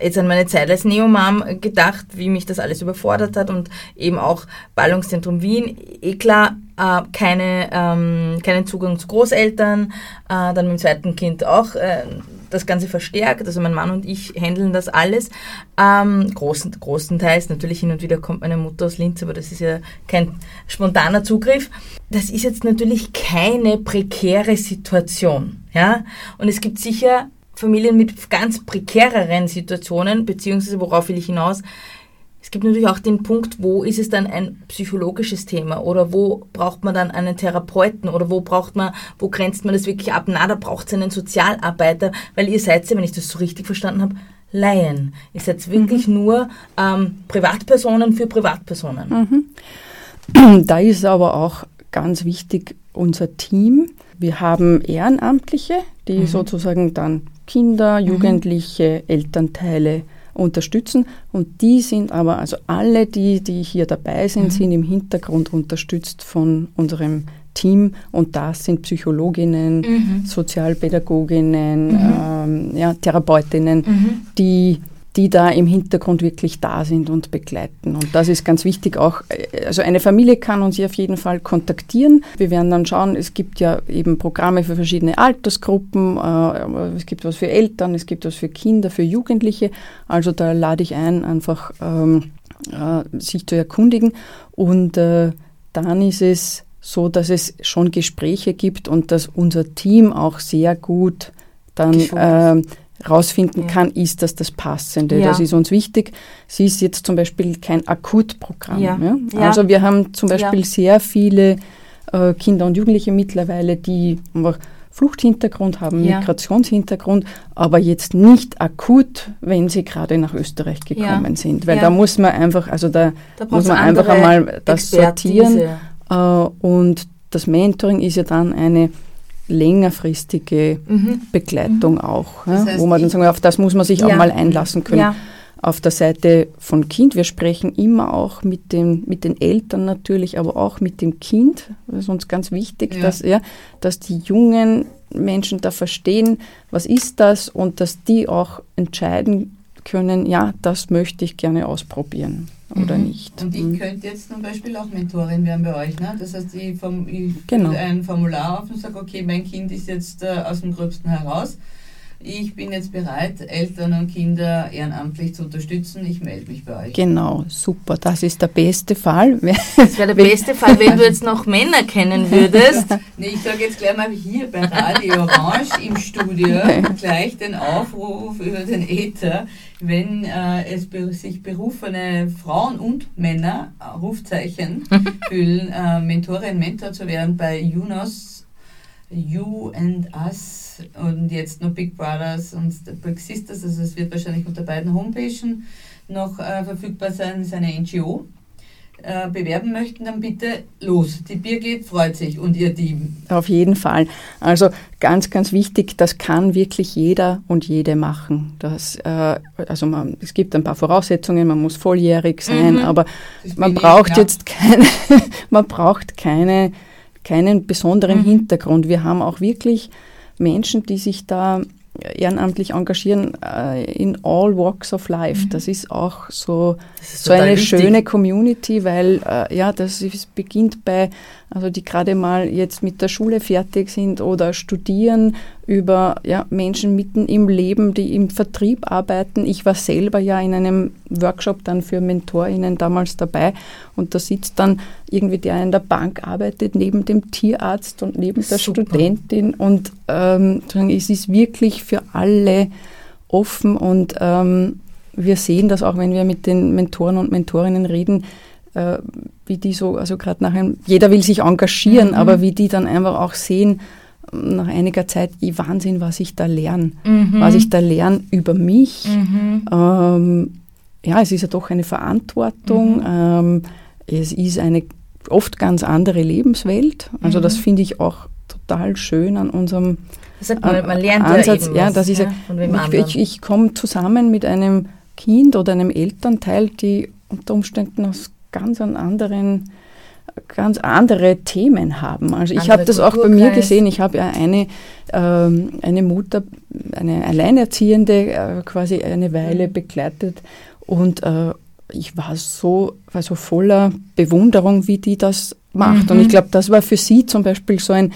jetzt an meine Zeit als Neomam gedacht, wie mich das alles überfordert hat und eben auch Ballungszentrum Wien, eh klar, äh, keine, ähm, keinen Zugang zu Großeltern, äh, dann mit dem zweiten Kind auch äh, das Ganze verstärkt, also mein Mann und ich handeln das alles, ähm, großen, großenteils, natürlich hin und wieder kommt meine Mutter aus Linz, aber das ist ja kein spontaner Zugriff. Das ist jetzt natürlich keine prekäre Situation, ja, und es gibt sicher Familien mit ganz prekäreren Situationen, beziehungsweise worauf will ich hinaus? Es gibt natürlich auch den Punkt, wo ist es dann ein psychologisches Thema oder wo braucht man dann einen Therapeuten oder wo braucht man, wo grenzt man das wirklich ab? Na, da braucht es einen Sozialarbeiter, weil ihr seid ja, wenn ich das so richtig verstanden habe, Laien. Ihr seid wirklich nur ähm, Privatpersonen für Privatpersonen. Da ist aber auch ganz wichtig unser Team. Wir haben Ehrenamtliche, die Mhm. sozusagen dann Kinder, Jugendliche, Elternteile unterstützen. Und die sind aber, also alle, die, die hier dabei sind, Mhm. sind im Hintergrund unterstützt von unserem Team. Und das sind Psychologinnen, Mhm. Sozialpädagoginnen, ähm, ja, Therapeutinnen, Mhm. die, die da im Hintergrund wirklich da sind und begleiten. Und das ist ganz wichtig auch. äh, Also eine Familie kann uns hier auf jeden Fall kontaktieren. Wir werden dann schauen, es gibt ja eben Programme für verschiedene Altersgruppen, äh, es gibt was für Eltern, es gibt was für Kinder, für Jugendliche. Also da lade ich ein, einfach ähm, äh, sich zu erkundigen. Und äh, dann ist es so, dass es schon Gespräche gibt und dass unser Team auch sehr gut dann rausfinden Ja. kann, ist das das Passende. Ja. Das ist uns wichtig. Sie ist jetzt zum Beispiel kein Akutprogramm. Ja. Also wir haben zum Beispiel sehr viele äh, Kinder und Jugendliche mittlerweile, die einfach Fluchthintergrund haben. Migrationshintergrund, aber jetzt nicht akut, wenn sie gerade nach Österreich gekommen sind. Weil da muss man einfach, also da Da muss man einfach einmal das Expertise. sortieren. Äh, und das Mentoring ist ja dann eine längerfristige Mhm. Begleitung auch, Das heißt, wo man dann sagen, auf das muss man sich auch Ja. mal einlassen können. Ja. Auf der Seite von Kind, wir sprechen immer auch mit, dem, mit den Eltern natürlich, aber auch mit dem Kind. Das ist uns ganz wichtig, Ja. dass, ja, dass die jungen Menschen da verstehen, was ist das und dass die auch entscheiden können, ja, das möchte ich gerne ausprobieren oder Mhm. nicht. Und ich könnte jetzt zum Beispiel auch Mentorin werden bei euch. Ne? Das heißt, ich, vom, ich Genau. fülle ein Formular auf und sage, okay, mein Kind ist jetzt äh, aus dem Gröbsten heraus. Ich bin jetzt bereit, Eltern und Kinder ehrenamtlich zu unterstützen. Ich melde mich bei euch. Genau, super. Das ist der beste Fall. <laughs> Das wäre der beste Fall, wenn du jetzt noch Männer kennen würdest. <laughs> Nee, ich sage jetzt gleich mal hier bei Radio Orange im Studio <laughs> gleich den Aufruf über den Äther, wenn äh, es be sich berufene Frauen und Männer, äh, Rufzeichen, fühlen, äh, Mentorin, Mentor zu werden bei UNOS, You and Us und jetzt noch Big Brothers und The Big Sisters, also es wird wahrscheinlich unter beiden Homepages noch äh, verfügbar sein, ist eine NGO äh, bewerben möchten, dann bitte los. Die Birgit freut sich und ihr Team. Auf jeden Fall. Also ganz, ganz wichtig, das kann wirklich jeder und jede machen. Das, äh, also man, es gibt ein paar Voraussetzungen, man muss volljährig sein, Mhm. aber man braucht jetzt keine, <laughs> man braucht keine, keinen besonderen Mhm. Hintergrund. Wir haben auch wirklich Menschen, die sich da ehrenamtlich engagieren äh, in all walks of life. Das ist auch so, ist so eine wichtig. schöne Community, weil äh, ja, das ist, beginnt bei, also die gerade mal jetzt mit der Schule fertig sind oder studieren, über ja, Menschen mitten im Leben, die im Vertrieb arbeiten. Ich war selber ja in einem Workshop dann für MentorInnen damals dabei und da sitzt dann irgendwie der in der Bank arbeitet, neben dem Tierarzt und neben der Super. Studentin und ähm, es ist wirklich für alle offen und ähm, wir sehen das auch, wenn wir mit den Mentoren und Mentorinnen reden, äh, wie die so, also gerade nach einem, jeder will sich engagieren, Mhm. aber wie die dann einfach auch sehen, nach einiger Zeit, wie Wahnsinn, was ich da lerne, Mhm. was ich da lerne über mich. Mhm. Ähm, ja, es ist ja doch eine Verantwortung. Mhm. Ähm, es ist eine oft ganz andere Lebenswelt. Also Mhm. das finde ich auch total schön an unserem Das man, An- man lernt Ansatz, ja ja, das ist ja- ich, ich, ich komme zusammen mit einem Kind oder einem Elternteil, die unter Umständen aus ganz an anderen ganz andere Themen haben. Also ich habe das auch bei mir gesehen. Ich habe ja eine, ähm, eine Mutter, eine Alleinerziehende äh, quasi eine Weile Mhm. begleitet und äh, ich war so, war so voller Bewunderung, wie die das macht. Und Mhm. ich glaube, das war für sie zum Beispiel so ein,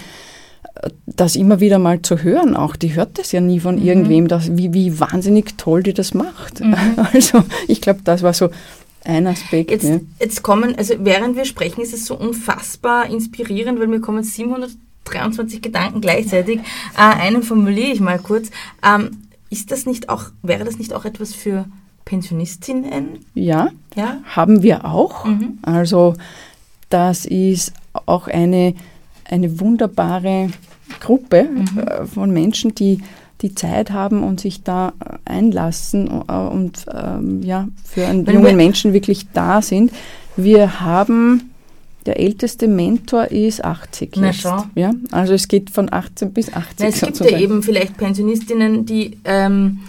das immer wieder mal zu hören auch. Die hört das ja nie von Mhm. irgendwem, dass, wie, wie wahnsinnig toll die das macht. Mhm. <laughs> Also ich glaube, das war so ein Aspekt. Jetzt, ne? jetzt kommen, also während wir sprechen, ist es so unfassbar inspirierend, weil mir kommen 723 Gedanken gleichzeitig. Äh, einen formuliere ich mal kurz. Ähm, ist das nicht auch, wäre das nicht auch etwas für Pensionistinnen? Ja, Ja? haben wir auch. Mhm. Also das ist auch eine, eine wunderbare Gruppe Mhm. äh, von Menschen, die die Zeit haben und sich da äh, einlassen äh, und ähm, ja, für einen Wenn jungen Menschen wirklich da sind. Wir haben, der älteste Mentor ist 80 Na jetzt. schau. Ja? Also es geht von 18 bis 80 Na, es gibt ja sozusagen. eben vielleicht Pensionistinnen, die, ähm,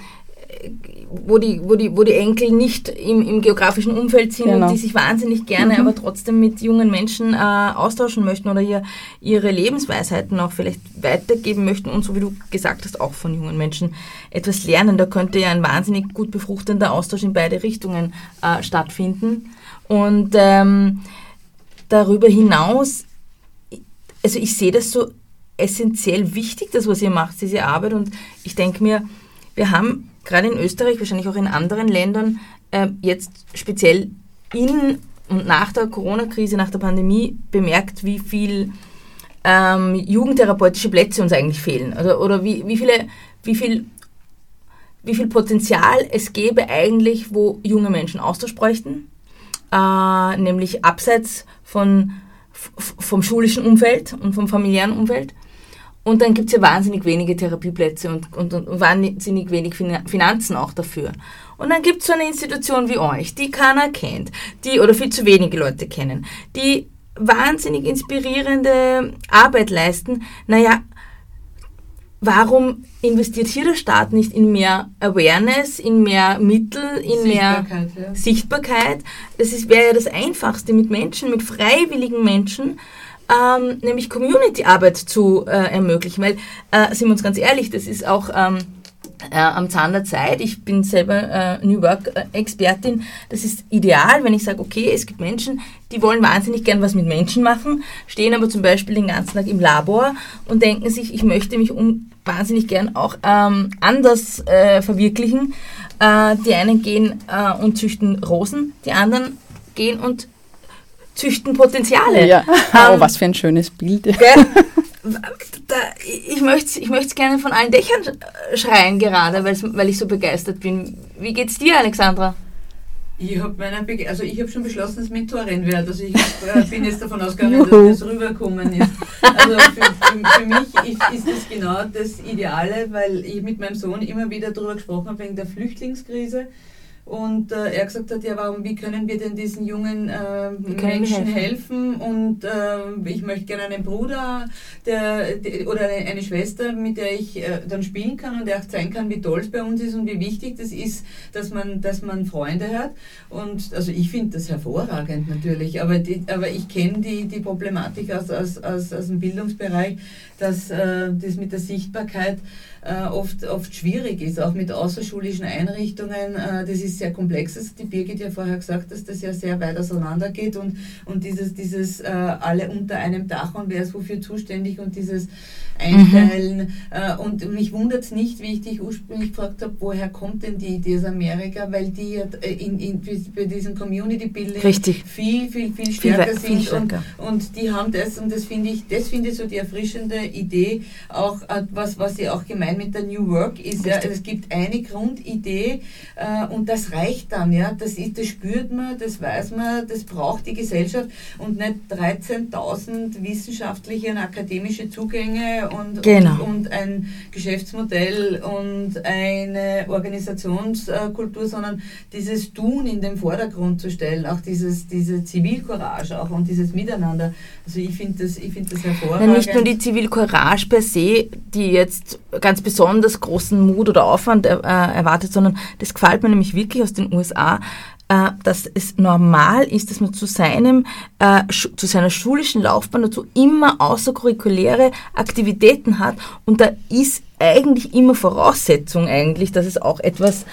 wo, die, wo, die, wo die Enkel nicht im, im geografischen Umfeld sind Genau. und die sich wahnsinnig gerne, Mhm. aber trotzdem mit jungen Menschen äh, austauschen möchten oder ihr, ihre Lebensweisheiten auch vielleicht weitergeben möchten und so wie du gesagt hast, auch von jungen Menschen etwas lernen. Da könnte ja ein wahnsinnig gut befruchtender Austausch in beide Richtungen äh, stattfinden. Und ähm, darüber hinaus also ich sehe das so essentiell wichtig, das, was ihr macht, diese Arbeit. Und ich denke mir, wir haben gerade in Österreich, wahrscheinlich auch in anderen Ländern, äh, jetzt speziell in und nach der Corona-Krise, nach der Pandemie bemerkt, wie viel ähm, jugendtherapeutische Plätze uns eigentlich fehlen. Oder, oder wie, wie, viele, wie, viel, wie viel Potenzial es gäbe eigentlich, wo junge Menschen Austausch bräuchten. Äh, nämlich abseits von vom schulischen Umfeld und vom familiären Umfeld. Und dann gibt es ja wahnsinnig wenige Therapieplätze und, und, und wahnsinnig wenig Fin- Finanzen auch dafür. Und dann gibt es so eine Institution wie euch, die keiner kennt, die oder viel zu wenige Leute kennen, die wahnsinnig inspirierende Arbeit leisten. Naja, warum investiert hier der Staat nicht in mehr Awareness, in mehr Mittel, in mehr Sichtbarkeit, ja. Sichtbarkeit? Das wäre ja das Einfachste, mit Menschen, mit freiwilligen Menschen, ähm, nämlich Community-Arbeit zu äh, ermöglichen. Weil, äh, sind wir uns ganz ehrlich, das ist auch ähm, äh, am Zahn der Zeit. Ich bin selber äh, New Work-Expertin. Das ist ideal, wenn ich sage, okay, es gibt Menschen, die wollen wahnsinnig gern was mit Menschen machen, stehen aber zum Beispiel den ganzen Tag im Labor und denken sich, ich möchte mich um wahnsinnig gern auch ähm, anders äh, verwirklichen. Äh, die einen gehen äh, und züchten Rosen, die anderen gehen und züchten Potenziale. Ja, oh, Ähm, was für ein schönes Bild. Gell? Da, ich möchte ich möcht's gerne von allen Dächern schreien gerade, weil ich so begeistert bin. Wie geht's dir, Alexandra? Ich habe also ich habe schon beschlossen, dass Mentorin werde. Also ich äh, bin jetzt davon ausgegangen, Juhu. dass das rüberkommen ist. Also für, für, für mich ist, ist das genau das Ideale, weil ich mit meinem Sohn immer wieder darüber gesprochen habe wegen der Flüchtlingskrise. Und äh, er gesagt hat, ja, warum, wie können wir denn diesen jungen äh, Menschen helfen? helfen? Und äh, ich möchte gerne einen Bruder der, der, oder eine, eine Schwester, mit der ich äh, dann spielen kann und der auch zeigen kann, wie toll es bei uns ist und wie wichtig das ist, dass man, dass man Freunde hat. Und also ich finde das hervorragend natürlich, aber, die, aber ich kenne die, die Problematik aus, aus, aus, aus dem Bildungsbereich, dass äh, das mit der Sichtbarkeit äh, oft, oft schwierig ist, auch mit außerschulischen Einrichtungen. Äh, das ist sehr komplex. Hat die Birgit ja vorher gesagt, dass das ja sehr weit auseinander geht und, und dieses, dieses äh, alle unter einem Dach und wer ist wofür zuständig und dieses Einteilen. Äh, und mich wundert es nicht, wie ich dich ursprünglich gefragt habe, woher kommt denn die Idee aus Amerika, weil die ja äh, in, in, bei diesem Community Building Richtig. viel, viel, viel Viel stärker viel sind stärker. Und, und die haben das und das finde ich, das finde ich so die erfrischende Idee, auch äh, was, was sie auch gemeint mit der New Work ist. Ja, es gibt eine Grundidee äh, und das reicht dann, ja. Das ist, das spürt man, das weiß man, das braucht die Gesellschaft und nicht 13.000 wissenschaftliche und akademische Zugänge und, Genau. und, und ein Geschäftsmodell und eine Organisationskultur, sondern dieses Tun in den Vordergrund zu stellen, auch dieses, diese Zivilcourage auch und dieses Miteinander. Also ich finde das, ich finde das hervorragend. Nicht nur die Zivilcourage per se, die jetzt ganz besonders großen Mut oder Aufwand äh, erwartet, sondern das gefällt mir nämlich wirklich aus den USA, äh, dass es normal ist, dass man zu seinem, äh, zu seiner schulischen Laufbahn dazu immer außerkurrikuläre Aktivitäten hat. Und da ist eigentlich immer Voraussetzung eigentlich, dass es auch etwas äh,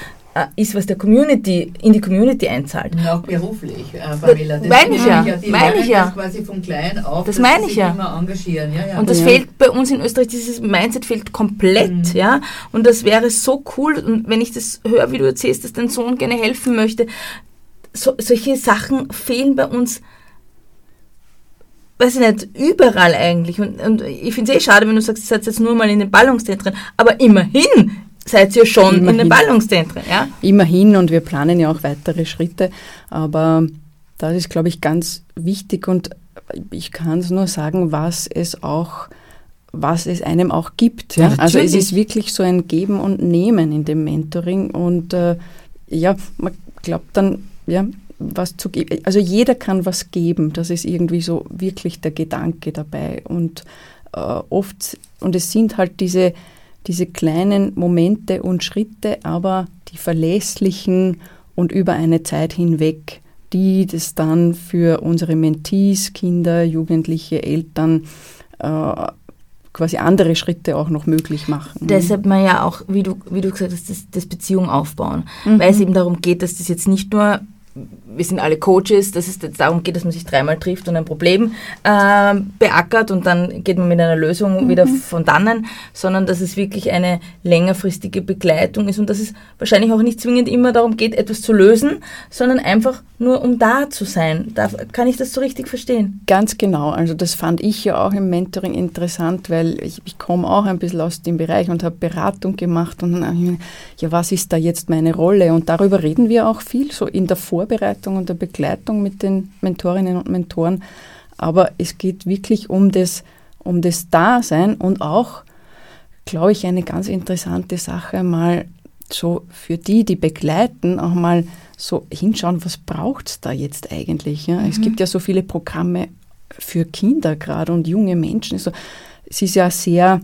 ist, was der Community, in die Community einzahlt. Und auch beruflich, äh, Pamela. Das Meine ich ja, Die meine ich ja. Das quasi von klein auf, Das meine ich ja. immer engagieren. Ja, ja. Und das Ja. fehlt bei uns in Österreich, dieses Mindset fehlt komplett, Mhm. ja. Und das wäre so cool, und wenn ich das höre, wie du erzählst, dass dein Sohn gerne helfen möchte, so, solche Sachen fehlen bei uns, weiß ich nicht, überall eigentlich. Und, und ich finde es eh schade, wenn du sagst, ihr seid jetzt nur mal in den Ballungszentren, aber immerhin seid ihr schon in den Immerhin. Ballungszentren, ja. Immerhin und wir planen ja auch weitere Schritte, aber das ist, glaube ich, ganz wichtig und ich kann es nur sagen, was es auch was es einem auch gibt. Ja? Ja, also es ist wirklich so ein Geben und Nehmen in dem Mentoring und äh, ja, man glaubt dann, ja, was zu geben. Also jeder kann was geben. Das ist irgendwie so wirklich der Gedanke dabei. Und äh, oft, und es sind halt diese, diese kleinen Momente und Schritte, aber die verlässlichen und über eine Zeit hinweg, die das dann für unsere Mentees, Kinder, Jugendliche, Eltern äh, quasi andere Schritte auch noch möglich machen. Deshalb man ja auch, wie du, wie du gesagt hast, das, das Beziehung aufbauen. Mhm. Weil es eben darum geht, dass das jetzt nicht nur, wir sind alle Coaches, dass es jetzt darum geht, dass man sich dreimal trifft und ein Problem äh, beackert und dann geht man mit einer Lösung wieder von dannen, sondern dass es wirklich eine längerfristige Begleitung ist und dass es wahrscheinlich auch nicht zwingend immer darum geht, etwas zu lösen, sondern einfach nur um da zu sein. Da kann ich das so richtig verstehen. Ganz genau. Also das fand ich ja auch im Mentoring interessant, weil ich, ich komme auch ein bisschen aus dem Bereich und habe Beratung gemacht und dann hab ich mir, ja, was ist da jetzt meine Rolle? Und darüber reden wir auch viel, so in der Vorbereitung und der Begleitung mit den Mentorinnen und Mentoren. Aber es geht wirklich um das, um das Dasein und auch, glaube ich, eine ganz interessante Sache mal so für die, die begleiten, auch mal so hinschauen, was braucht es da jetzt eigentlich? Ja? Es gibt ja so viele Programme für Kinder gerade und junge Menschen. Also, es ist ja sehr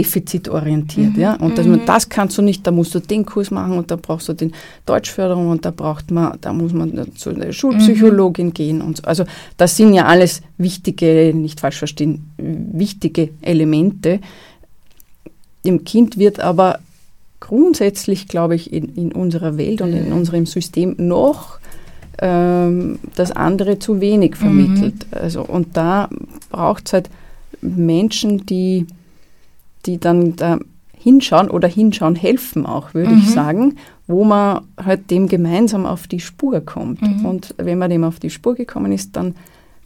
defizitorientiert. Ja? Und dass man, das kannst du nicht, da musst du den Kurs machen und da brauchst du den Deutschförderung und da braucht man, da muss man zu der Schulpsychologin gehen und so. Also das sind ja alles wichtige, nicht falsch verstehen, wichtige Elemente. Dem Kind wird aber grundsätzlich, glaube ich, in, in unserer Welt und in unserem System noch ähm, das andere zu wenig vermittelt. Also, und da braucht es halt Menschen, die, die dann da hinschauen oder hinschauen helfen auch, würde ich sagen, wo man halt dem gemeinsam auf die Spur kommt. Und wenn man dem auf die Spur gekommen ist, dann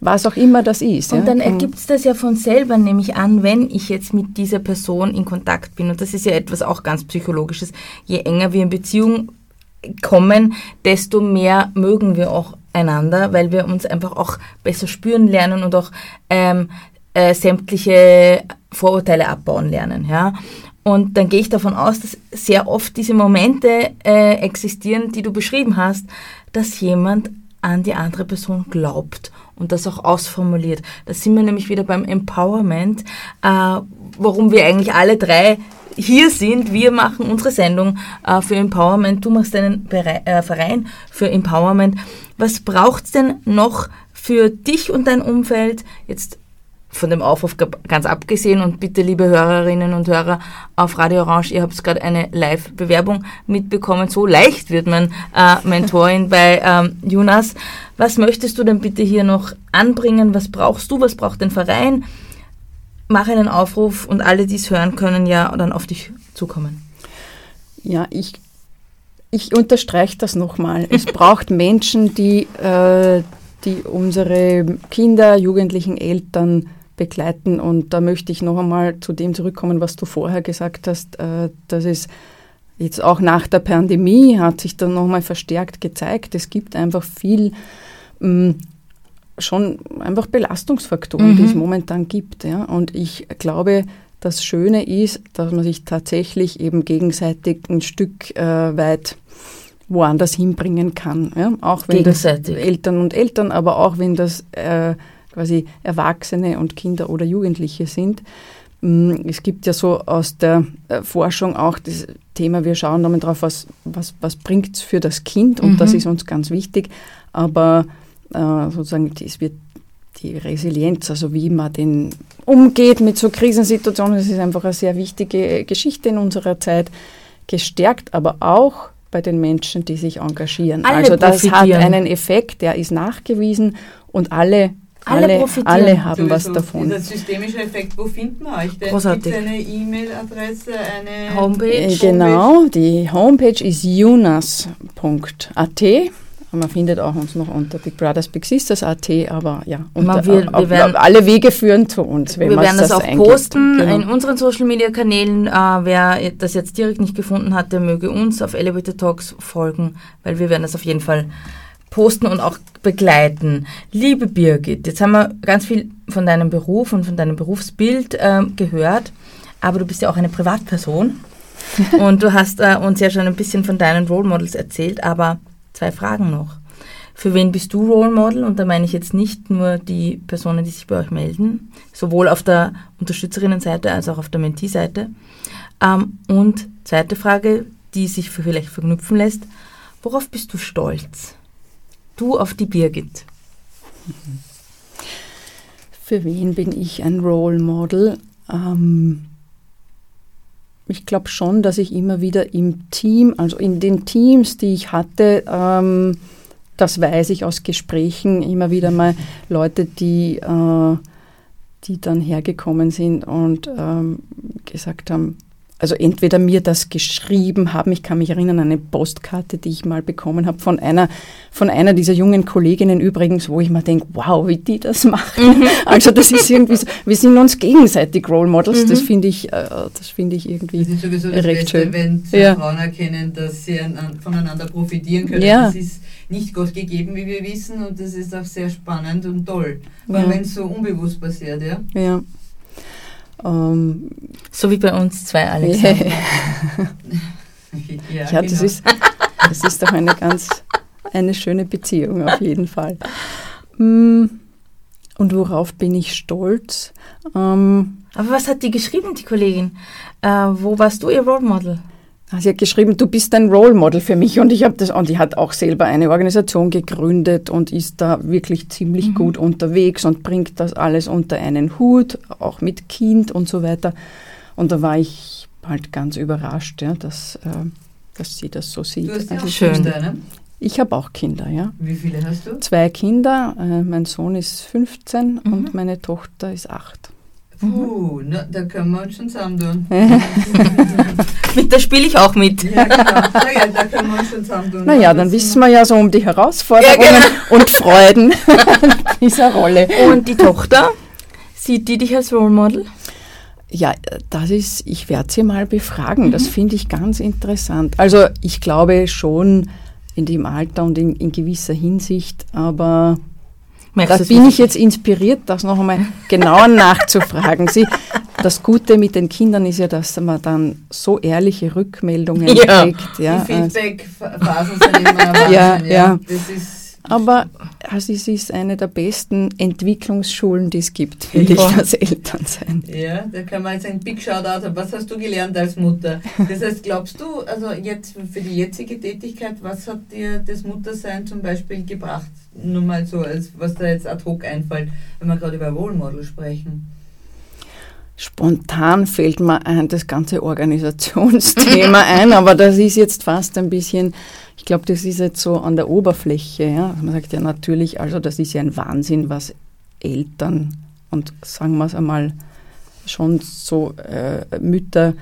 was auch immer das ist. Und ja. dann ergibt es das ja von selber, nehme ich an, wenn ich jetzt mit dieser Person in Kontakt bin. Und das ist ja etwas auch ganz Psychologisches. Je enger wir in Beziehung kommen, desto mehr mögen wir auch einander, weil wir uns einfach auch besser spüren lernen und auch ähm, äh, sämtliche Vorurteile abbauen lernen. Ja? Und dann gehe ich davon aus, dass sehr oft diese Momente äh, existieren, die du beschrieben hast, dass jemand an die andere Person glaubt und das auch ausformuliert. Da sind wir nämlich wieder beim Empowerment, äh, warum wir eigentlich alle drei hier sind. Wir machen unsere Sendung äh, für Empowerment. Du machst deinen Bere äh, Verein für Empowerment. Was braucht's denn noch für dich und dein Umfeld jetzt von dem Aufruf ganz abgesehen und bitte, liebe Hörerinnen und Hörer auf Radio Orange, ihr habt gerade eine Live-Bewerbung mitbekommen. So leicht wird man äh, Mentorin <laughs> bei ähm, Jonas. Was möchtest du denn bitte hier noch anbringen? Was brauchst du? Was braucht den Verein? Mach einen Aufruf und alle, die es hören können, ja dann auf dich zukommen. Ja, ich, ich unterstreiche das nochmal. <laughs> Es braucht Menschen, die, äh, die unsere Kinder, Jugendlichen, Eltern begleiten. Und da möchte ich noch einmal zu dem zurückkommen, was du vorher gesagt hast, äh, dass es jetzt auch nach der Pandemie hat sich dann nochmal verstärkt gezeigt. Es gibt einfach viel mh, schon einfach Belastungsfaktoren, Mhm. die es momentan gibt. Ja. Und ich glaube, das Schöne ist, dass man sich tatsächlich eben gegenseitig ein Stück äh, weit woanders hinbringen kann. Ja. Auch wenn das. Eltern und Eltern, aber auch wenn das äh, quasi Erwachsene und Kinder oder Jugendliche sind. Mm, Es gibt ja so aus der äh, Forschung auch das Thema, wir schauen damit drauf, was, was, was bringt es für das Kind und das ist uns ganz wichtig. Aber äh, sozusagen, es wird die Resilienz, also wie man den umgeht mit so Krisensituationen, das ist einfach eine sehr wichtige Geschichte in unserer Zeit, gestärkt, aber auch bei den Menschen, die sich engagieren. Alle also das hat einen Effekt, der ist nachgewiesen und alle, Alle alle, profitieren. alle haben was davon. Dieser systemische Effekt, wo finden wir euch denn? Großartig. Gibt es eine E-Mail-Adresse, eine Homepage. Äh, Genau, die Homepage ist junas.at. Man findet auch uns noch unter Big Brothers Big Sisters AT, aber ja, unter, Man, wir- werden- alle Wege führen zu uns. Wenn Wir werden das auch eingibt. posten Genau. in unseren Social Media Kanälen. Äh, wer das jetzt direkt nicht gefunden hat, der möge uns auf Elevator Talks folgen, weil wir werden das auf jeden Fall posten und auch begleiten. Liebe Birgit, jetzt haben wir ganz viel von deinem Beruf und von deinem Berufsbild ähm, gehört, aber du bist ja auch eine Privatperson <laughs> und du hast äh, uns ja schon ein bisschen von deinen Role Models erzählt, aber zwei Fragen noch. Für wen bist du Role Model? Und da meine ich jetzt nicht nur die Personen, die sich bei euch melden, sowohl auf der Unterstützerinnenseite als auch auf der Mentee-Seite. Ähm, und zweite Frage, die sich vielleicht verknüpfen lässt. Worauf bist du stolz? Du auf die Birgit. Für wen bin ich ein Role Model? Ähm, ich glaube schon, dass ich immer wieder im Team, also in den Teams, die ich hatte, ähm, das weiß ich aus Gesprächen, immer wieder mal Leute, die, äh, die dann hergekommen sind und ähm, gesagt haben, also entweder mir das geschrieben haben, ich kann mich erinnern an eine Postkarte, die ich mal bekommen habe von einer, von einer dieser jungen Kolleginnen übrigens, wo ich mir denke, wow, wie die das macht. <laughs> Also das ist irgendwie, so, wir sind uns gegenseitig Role Models, das finde ich, äh, das finde ich irgendwie Das ist sowieso das recht Beste, schön. wenn zwei Ja. Frauen erkennen, dass sie an, voneinander profitieren können. Ja. Das ist nicht Gott gegeben, wie wir wissen, und das ist auch sehr spannend und toll. Allem, Ja. wenn es so unbewusst passiert, ja. Ja. Ähm, So wie bei uns zwei, Alexander. <laughs> ja, ja, das genau. ist, das ist doch eine ganz, eine schöne Beziehung auf jeden Fall. Mm, und worauf bin ich stolz? Ähm, Aber was hat die geschrieben, die Kollegin? Äh, wo warst du ihr Role Model? Sie hat geschrieben, du bist ein Role Model für mich und ich habe das und die hat auch selber eine Organisation gegründet und ist da wirklich ziemlich mhm. gut unterwegs und bringt das alles unter einen Hut, auch mit Kind und so weiter. Und da war ich halt ganz überrascht, ja, dass, äh, dass sie das so sieht. Du hast also schön. Kinder, ne? Ich habe auch Kinder, ja. Wie viele hast du? Zwei Kinder. Äh, mein Sohn ist 15 mhm. und meine Tochter ist 8. Puh, na, da können wir uns schon zusammen tun. <laughs> mit der spiele ich auch mit. Ja, genau. Ja, da können wir uns schon zusammen tun. Naja, dann wissen wir ja so um die Herausforderungen ja, genau. und <laughs> Freuden dieser Rolle. Und die Tochter, sieht die dich als Role Model? Ja, das ist, ich werde sie mal befragen. Mhm. Das finde ich ganz interessant. Also ich glaube schon in dem Alter und in, in gewisser Hinsicht, aber Merkst da bin ich jetzt inspiriert, das noch einmal genauer <laughs> nachzufragen. Sie, das Gute mit den Kindern ist ja, dass man dann so ehrliche Rückmeldungen ja. kriegt. Ja. Die Feedback-Phasen sind immer <laughs> Wahnsinn, ja, ja. ja. Das ist aber also es ist eine der besten Entwicklungsschulen, die es gibt, finde ich, als Elternsein. Ja, da kann man jetzt ein Big Shoutout haben. Was hast du gelernt als Mutter? Das heißt, glaubst du, also jetzt für die jetzige Tätigkeit, was hat dir das Muttersein zum Beispiel gebracht? Nur mal so, als was da jetzt ad hoc einfällt, wenn wir gerade über Role Model sprechen. Spontan fällt mir ein, das ganze Organisationsthema <laughs> ein, aber das ist jetzt fast ein bisschen ich glaube, das ist jetzt so an der Oberfläche. Ja? Man sagt ja natürlich, also das ist ja ein Wahnsinn, was Eltern und sagen wir es einmal schon so äh, Mütter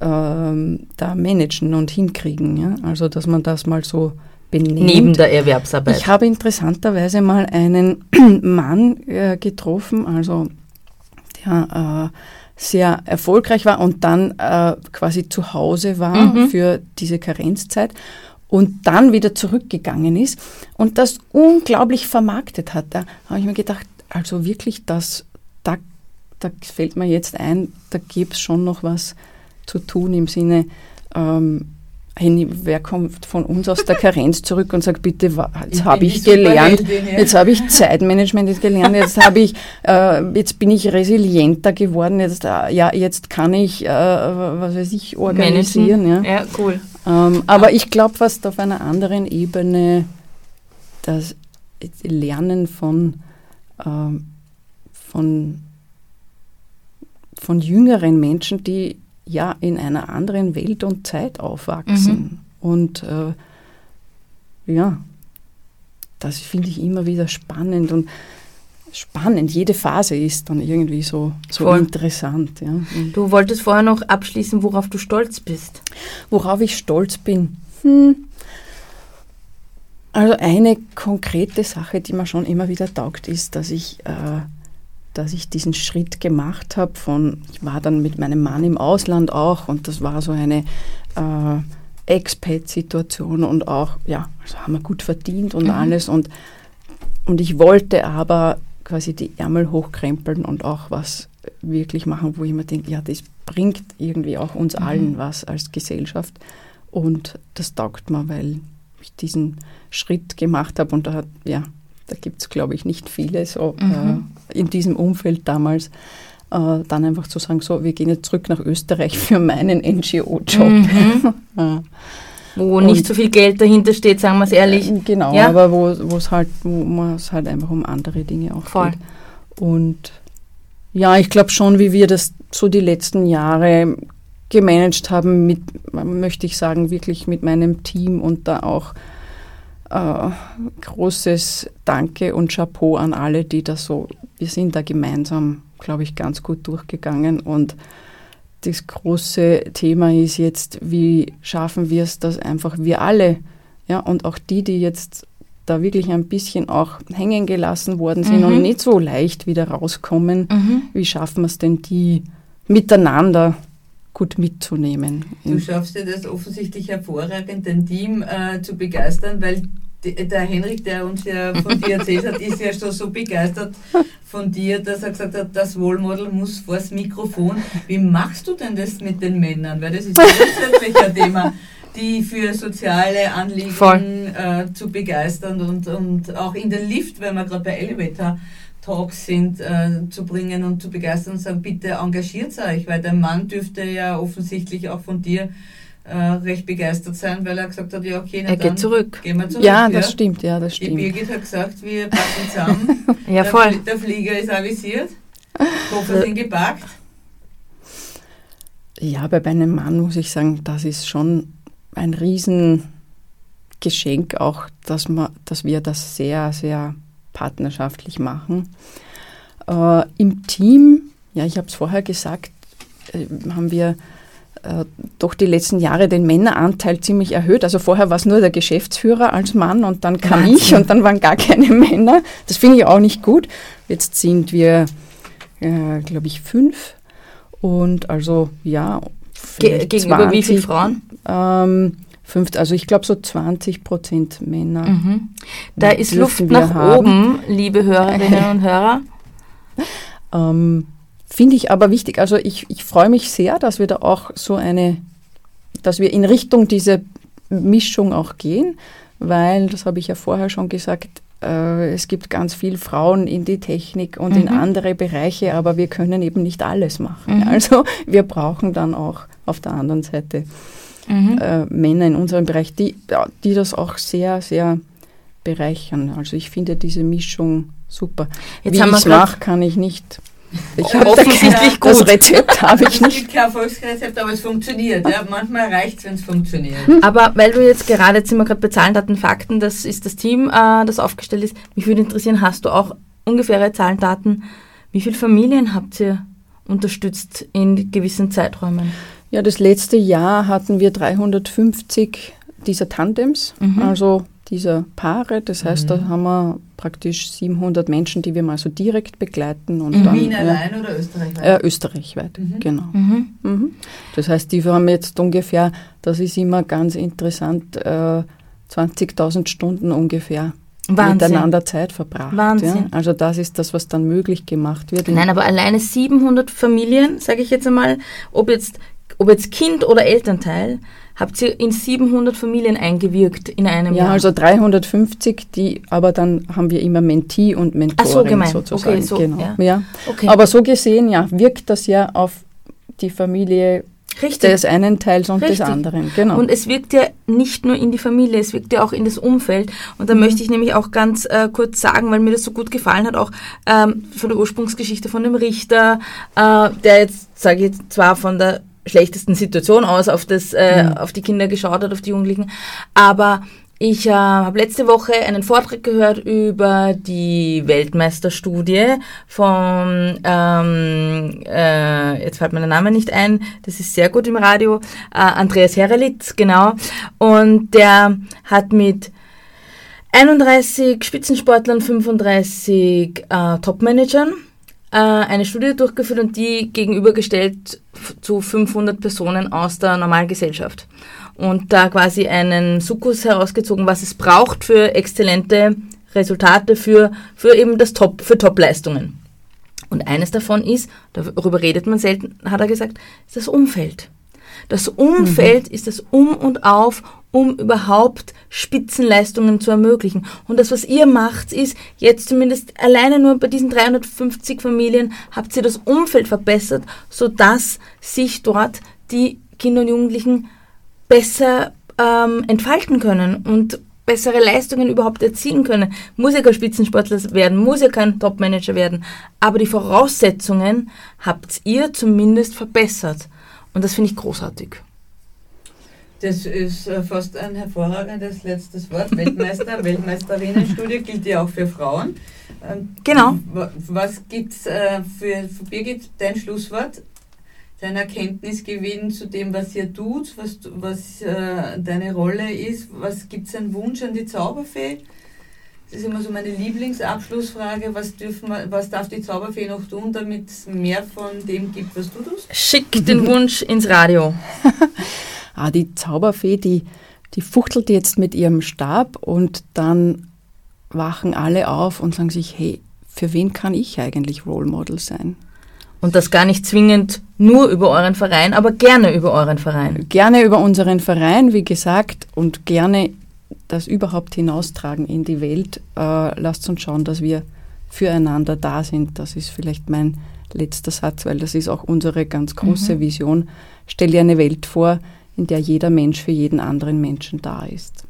äh, da managen und hinkriegen. Ja? Also dass man das mal so benennt. Neben der Erwerbsarbeit. Ich habe interessanterweise mal einen <clears throat> Mann äh, getroffen, also der äh, sehr erfolgreich war und dann äh, quasi zu Hause war mhm. für diese Karenzzeit und dann wieder zurückgegangen ist und das unglaublich vermarktet hat. Da habe ich mir gedacht, also wirklich, das, da, da fällt mir jetzt ein, da gäbe es schon noch was zu tun im Sinne, ähm, wer kommt von uns aus der Karenz zurück und sagt, bitte, jetzt habe ich gelernt, jetzt habe ich Zeitmanagement gelernt, jetzt habe ich, äh, jetzt bin ich resilienter geworden, jetzt, äh, ja, jetzt kann ich, äh, was weiß ich, organisieren. Ja. ja, cool. Ähm, aber ich glaube, was auf einer anderen Ebene das Lernen von, ähm, von, von jüngeren Menschen, die ja in einer anderen Welt und Zeit aufwachsen. Mhm. Und äh, ja, das finde ich immer wieder spannend und spannend. Jede Phase ist dann irgendwie so, so interessant. Ja. Du wolltest vorher noch abschließen, worauf du stolz bist. Worauf ich stolz bin? Hm. Also eine konkrete Sache, die mir schon immer wieder taugt, ist, dass ich äh, dass ich diesen Schritt gemacht habe von, ich war dann mit meinem Mann im Ausland auch und das war so eine äh, Expat-Situation und auch, ja, also haben wir gut verdient und mhm. alles und, und ich wollte aber quasi die Ärmel hochkrempeln und auch was wirklich machen, wo ich mir denke, ja, das bringt irgendwie auch uns mhm. allen was als Gesellschaft und das taugt mir, weil ich diesen Schritt gemacht habe und da hat, ja, da gibt es, glaube ich, nicht viele so mhm. äh, in diesem Umfeld damals. Äh, dann einfach zu sagen, so, wir gehen jetzt zurück nach Österreich für meinen NGO-Job. Mhm. <laughs> ja. Wo Und nicht so viel Geld dahinter steht, sagen wir es ehrlich. Äh, genau, ja? aber wo es halt, wo es halt einfach um andere Dinge auch Voll. geht. Und ja, ich glaube schon, wie wir das so die letzten Jahre gemanagt haben, mit, möchte ich sagen, wirklich mit meinem Team und da auch äh, großes Danke und Chapeau an alle, die da so, wir sind da gemeinsam, glaube ich, ganz gut durchgegangen und das große Thema ist jetzt, wie schaffen wir es, dass einfach wir alle, ja, und auch die, die jetzt da wirklich ein bisschen auch hängen gelassen worden sind mhm. und nicht so leicht wieder rauskommen, mhm. wie schaffen wir es denn, die miteinander gut mitzunehmen. Du schaffst ja das offensichtlich hervorragend, dein Team äh, zu begeistern, weil der Henrik, der uns ja von dir erzählt hat, ist ja schon so begeistert von dir, dass er gesagt hat, das Wohlmodel muss vors Mikrofon. Wie machst du denn das mit den Männern? Weil das ist ein grundsätzlicher Thema. die für soziale Anliegen äh, zu begeistern und, und auch in den Lift, wenn wir gerade bei Elevator Talks sind, äh, zu bringen und zu begeistern und sagen, bitte engagiert euch, weil der Mann dürfte ja offensichtlich auch von dir äh, recht begeistert sein, weil er gesagt hat, ja okay, na er geht zurück. Gehen wir zurück. Ja, das ja. stimmt, ja, das stimmt. Die Birgit hat gesagt, wir packen zusammen. <laughs> ja, voll. Der, der Flieger ist avisiert, Koffer sind gepackt. Ja, bei meinem Mann muss ich sagen, das ist schon ein Riesengeschenk auch, dass, man, dass wir das sehr, sehr partnerschaftlich machen. Äh, Im Team, ja, ich habe es vorher gesagt, äh, haben wir äh, doch die letzten Jahre den Männeranteil ziemlich erhöht. Also vorher war es nur der Geschäftsführer als Mann und dann kam Wahnsinn. ich und dann waren gar keine Männer. Das finde ich auch nicht gut. Jetzt sind wir, äh, glaube ich, fünf. Und also ja. Ge gegenüber 20, wie viele Frauen? Ähm, fünf, also ich glaube so 20 Prozent Männer. Mhm. Da ist Luft nach haben. oben, liebe Hörerinnen <laughs> und Hörer. Ähm, Finde ich aber wichtig. Also ich, ich freue mich sehr, dass wir da auch so eine, dass wir in Richtung diese Mischung auch gehen, weil, das habe ich ja vorher schon gesagt, äh, es gibt ganz viele Frauen in die Technik und mhm. in andere Bereiche, aber wir können eben nicht alles machen. Mhm. Also wir brauchen dann auch auf der anderen Seite mhm. äh, Männer in unserem Bereich, die, die das auch sehr, sehr bereichern. Also ich finde diese Mischung super. Jetzt Wie ich es mache, kann ich nicht ich habe offensichtlich gut. Das Rezept habe ich <laughs> nicht. Es gibt kein Erfolgsrezept, aber es funktioniert. Ja. Manchmal reicht es, wenn es funktioniert. Aber weil du jetzt gerade, jetzt sind wir gerade bei Zahlen, Daten, Fakten, das ist das Team, äh, das aufgestellt ist. Mich würde interessieren, hast du auch ungefähre Zahlen, Daten? Wie viele Familien habt ihr unterstützt in gewissen Zeiträumen? Ja, das letzte Jahr hatten wir 350 dieser Tandems, mhm. also dieser Paare. Das heißt, mhm. da haben wir praktisch 700 Menschen, die wir mal so direkt begleiten. Und In dann, Wien ja, allein oder österreichweit? Äh, österreichweit, mhm. genau. Mhm. mhm. Das heißt, die haben jetzt ungefähr, das ist immer ganz interessant, äh, 20.000 Stunden ungefähr Wahnsinn. miteinander Zeit verbracht. Wahnsinn. Ja? Also das ist das, was dann möglich gemacht wird. Nein, aber alleine 700 Familien, sage ich jetzt einmal, ob jetzt, ob jetzt Kind oder Elternteil, habt ihr in 700 Familien eingewirkt in einem ja, Jahr? Ja, also 350, die, aber dann haben wir immer Mentee und Mentorin Ach so, gemein. sozusagen. Okay, so, genau. ja. ja. Okay. Aber so gesehen, ja, wirkt das ja auf die Familie Richtig. des einen Teils und Richtig. des anderen. Genau. Und es wirkt ja nicht nur in die Familie, es wirkt ja auch in das Umfeld. Und da mhm. möchte ich nämlich auch ganz äh, kurz sagen, weil mir das so gut gefallen hat, auch ähm, von der Ursprungsgeschichte von dem Richter, äh, der jetzt, sage ich jetzt zwar von der schlechtesten Situation aus auf, das, äh, mhm. auf die Kinder geschaut hat, auf die Jugendlichen. Aber ich äh, habe letzte Woche einen Vortrag gehört über die Weltmeisterstudie von, ähm, äh, jetzt fällt mir der Name nicht ein, das ist sehr gut im Radio, äh, Andreas Herelitz, genau. Und der hat mit 31 Spitzensportlern, 35 äh, Topmanagern eine Studie durchgeführt und die gegenübergestellt zu 500 Personen aus der Normalgesellschaft. Und da quasi einen Sukkus herausgezogen, was es braucht für exzellente Resultate, für, für eben das Top, für Topleistungen. Und eines davon ist, darüber redet man selten, hat er gesagt, ist das Umfeld. Das Umfeld mhm. ist das Um und Auf, um überhaupt Spitzenleistungen zu ermöglichen. Und das, was ihr macht, ist, jetzt zumindest alleine nur bei diesen 350 Familien habt ihr das Umfeld verbessert, sodass sich dort die Kinder und Jugendlichen besser ähm, entfalten können und bessere Leistungen überhaupt erzielen können. Muss ja kein Spitzensportler werden, muss ja kein Topmanager werden, aber die Voraussetzungen habt ihr zumindest verbessert. Und das finde ich großartig. Das ist äh, fast ein hervorragendes letztes Wort. Weltmeister, <laughs> Weltmeisterinnenstudie gilt ja auch für Frauen. Ähm, genau. Was gibt es äh, für, für Birgit, dein Schlusswort? Dein Erkenntnisgewinn zu dem, was ihr tut, was, was äh, deine Rolle ist? Was gibt es einen Wunsch an die Zauberfee? Das ist immer so meine Lieblingsabschlussfrage. Was, dürfen wir, was darf die Zauberfee noch tun, damit es mehr von dem gibt, was du tust? Schick den Wunsch ins Radio. <laughs> ah, die Zauberfee, die, die fuchtelt jetzt mit ihrem Stab und dann wachen alle auf und sagen sich, hey, für wen kann ich eigentlich Role Model sein? Und das gar nicht zwingend nur über euren Verein, aber gerne über euren Verein. Gerne über unseren Verein, wie gesagt, und gerne das überhaupt hinaustragen in die Welt. Äh, lasst uns schauen, dass wir füreinander da sind. Das ist vielleicht mein letzter Satz, weil das ist auch unsere ganz große mhm. Vision. Stell dir eine Welt vor, in der jeder Mensch für jeden anderen Menschen da ist.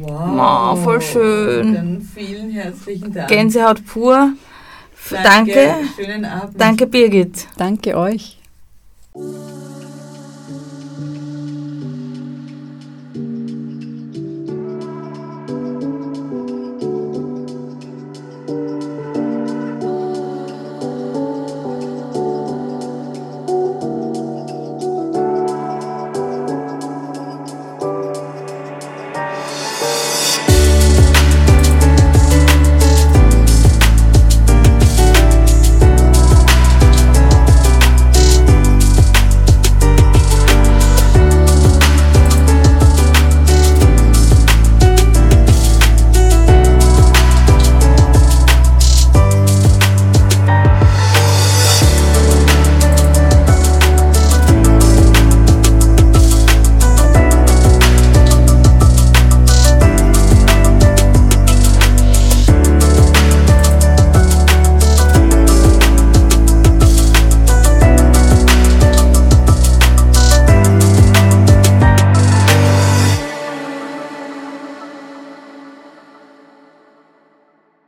Wow, oh, voll schön. Dann vielen herzlichen Dank. Gänsehaut pur. Danke. Danke. Schönen Abend. Danke, Birgit. Danke euch.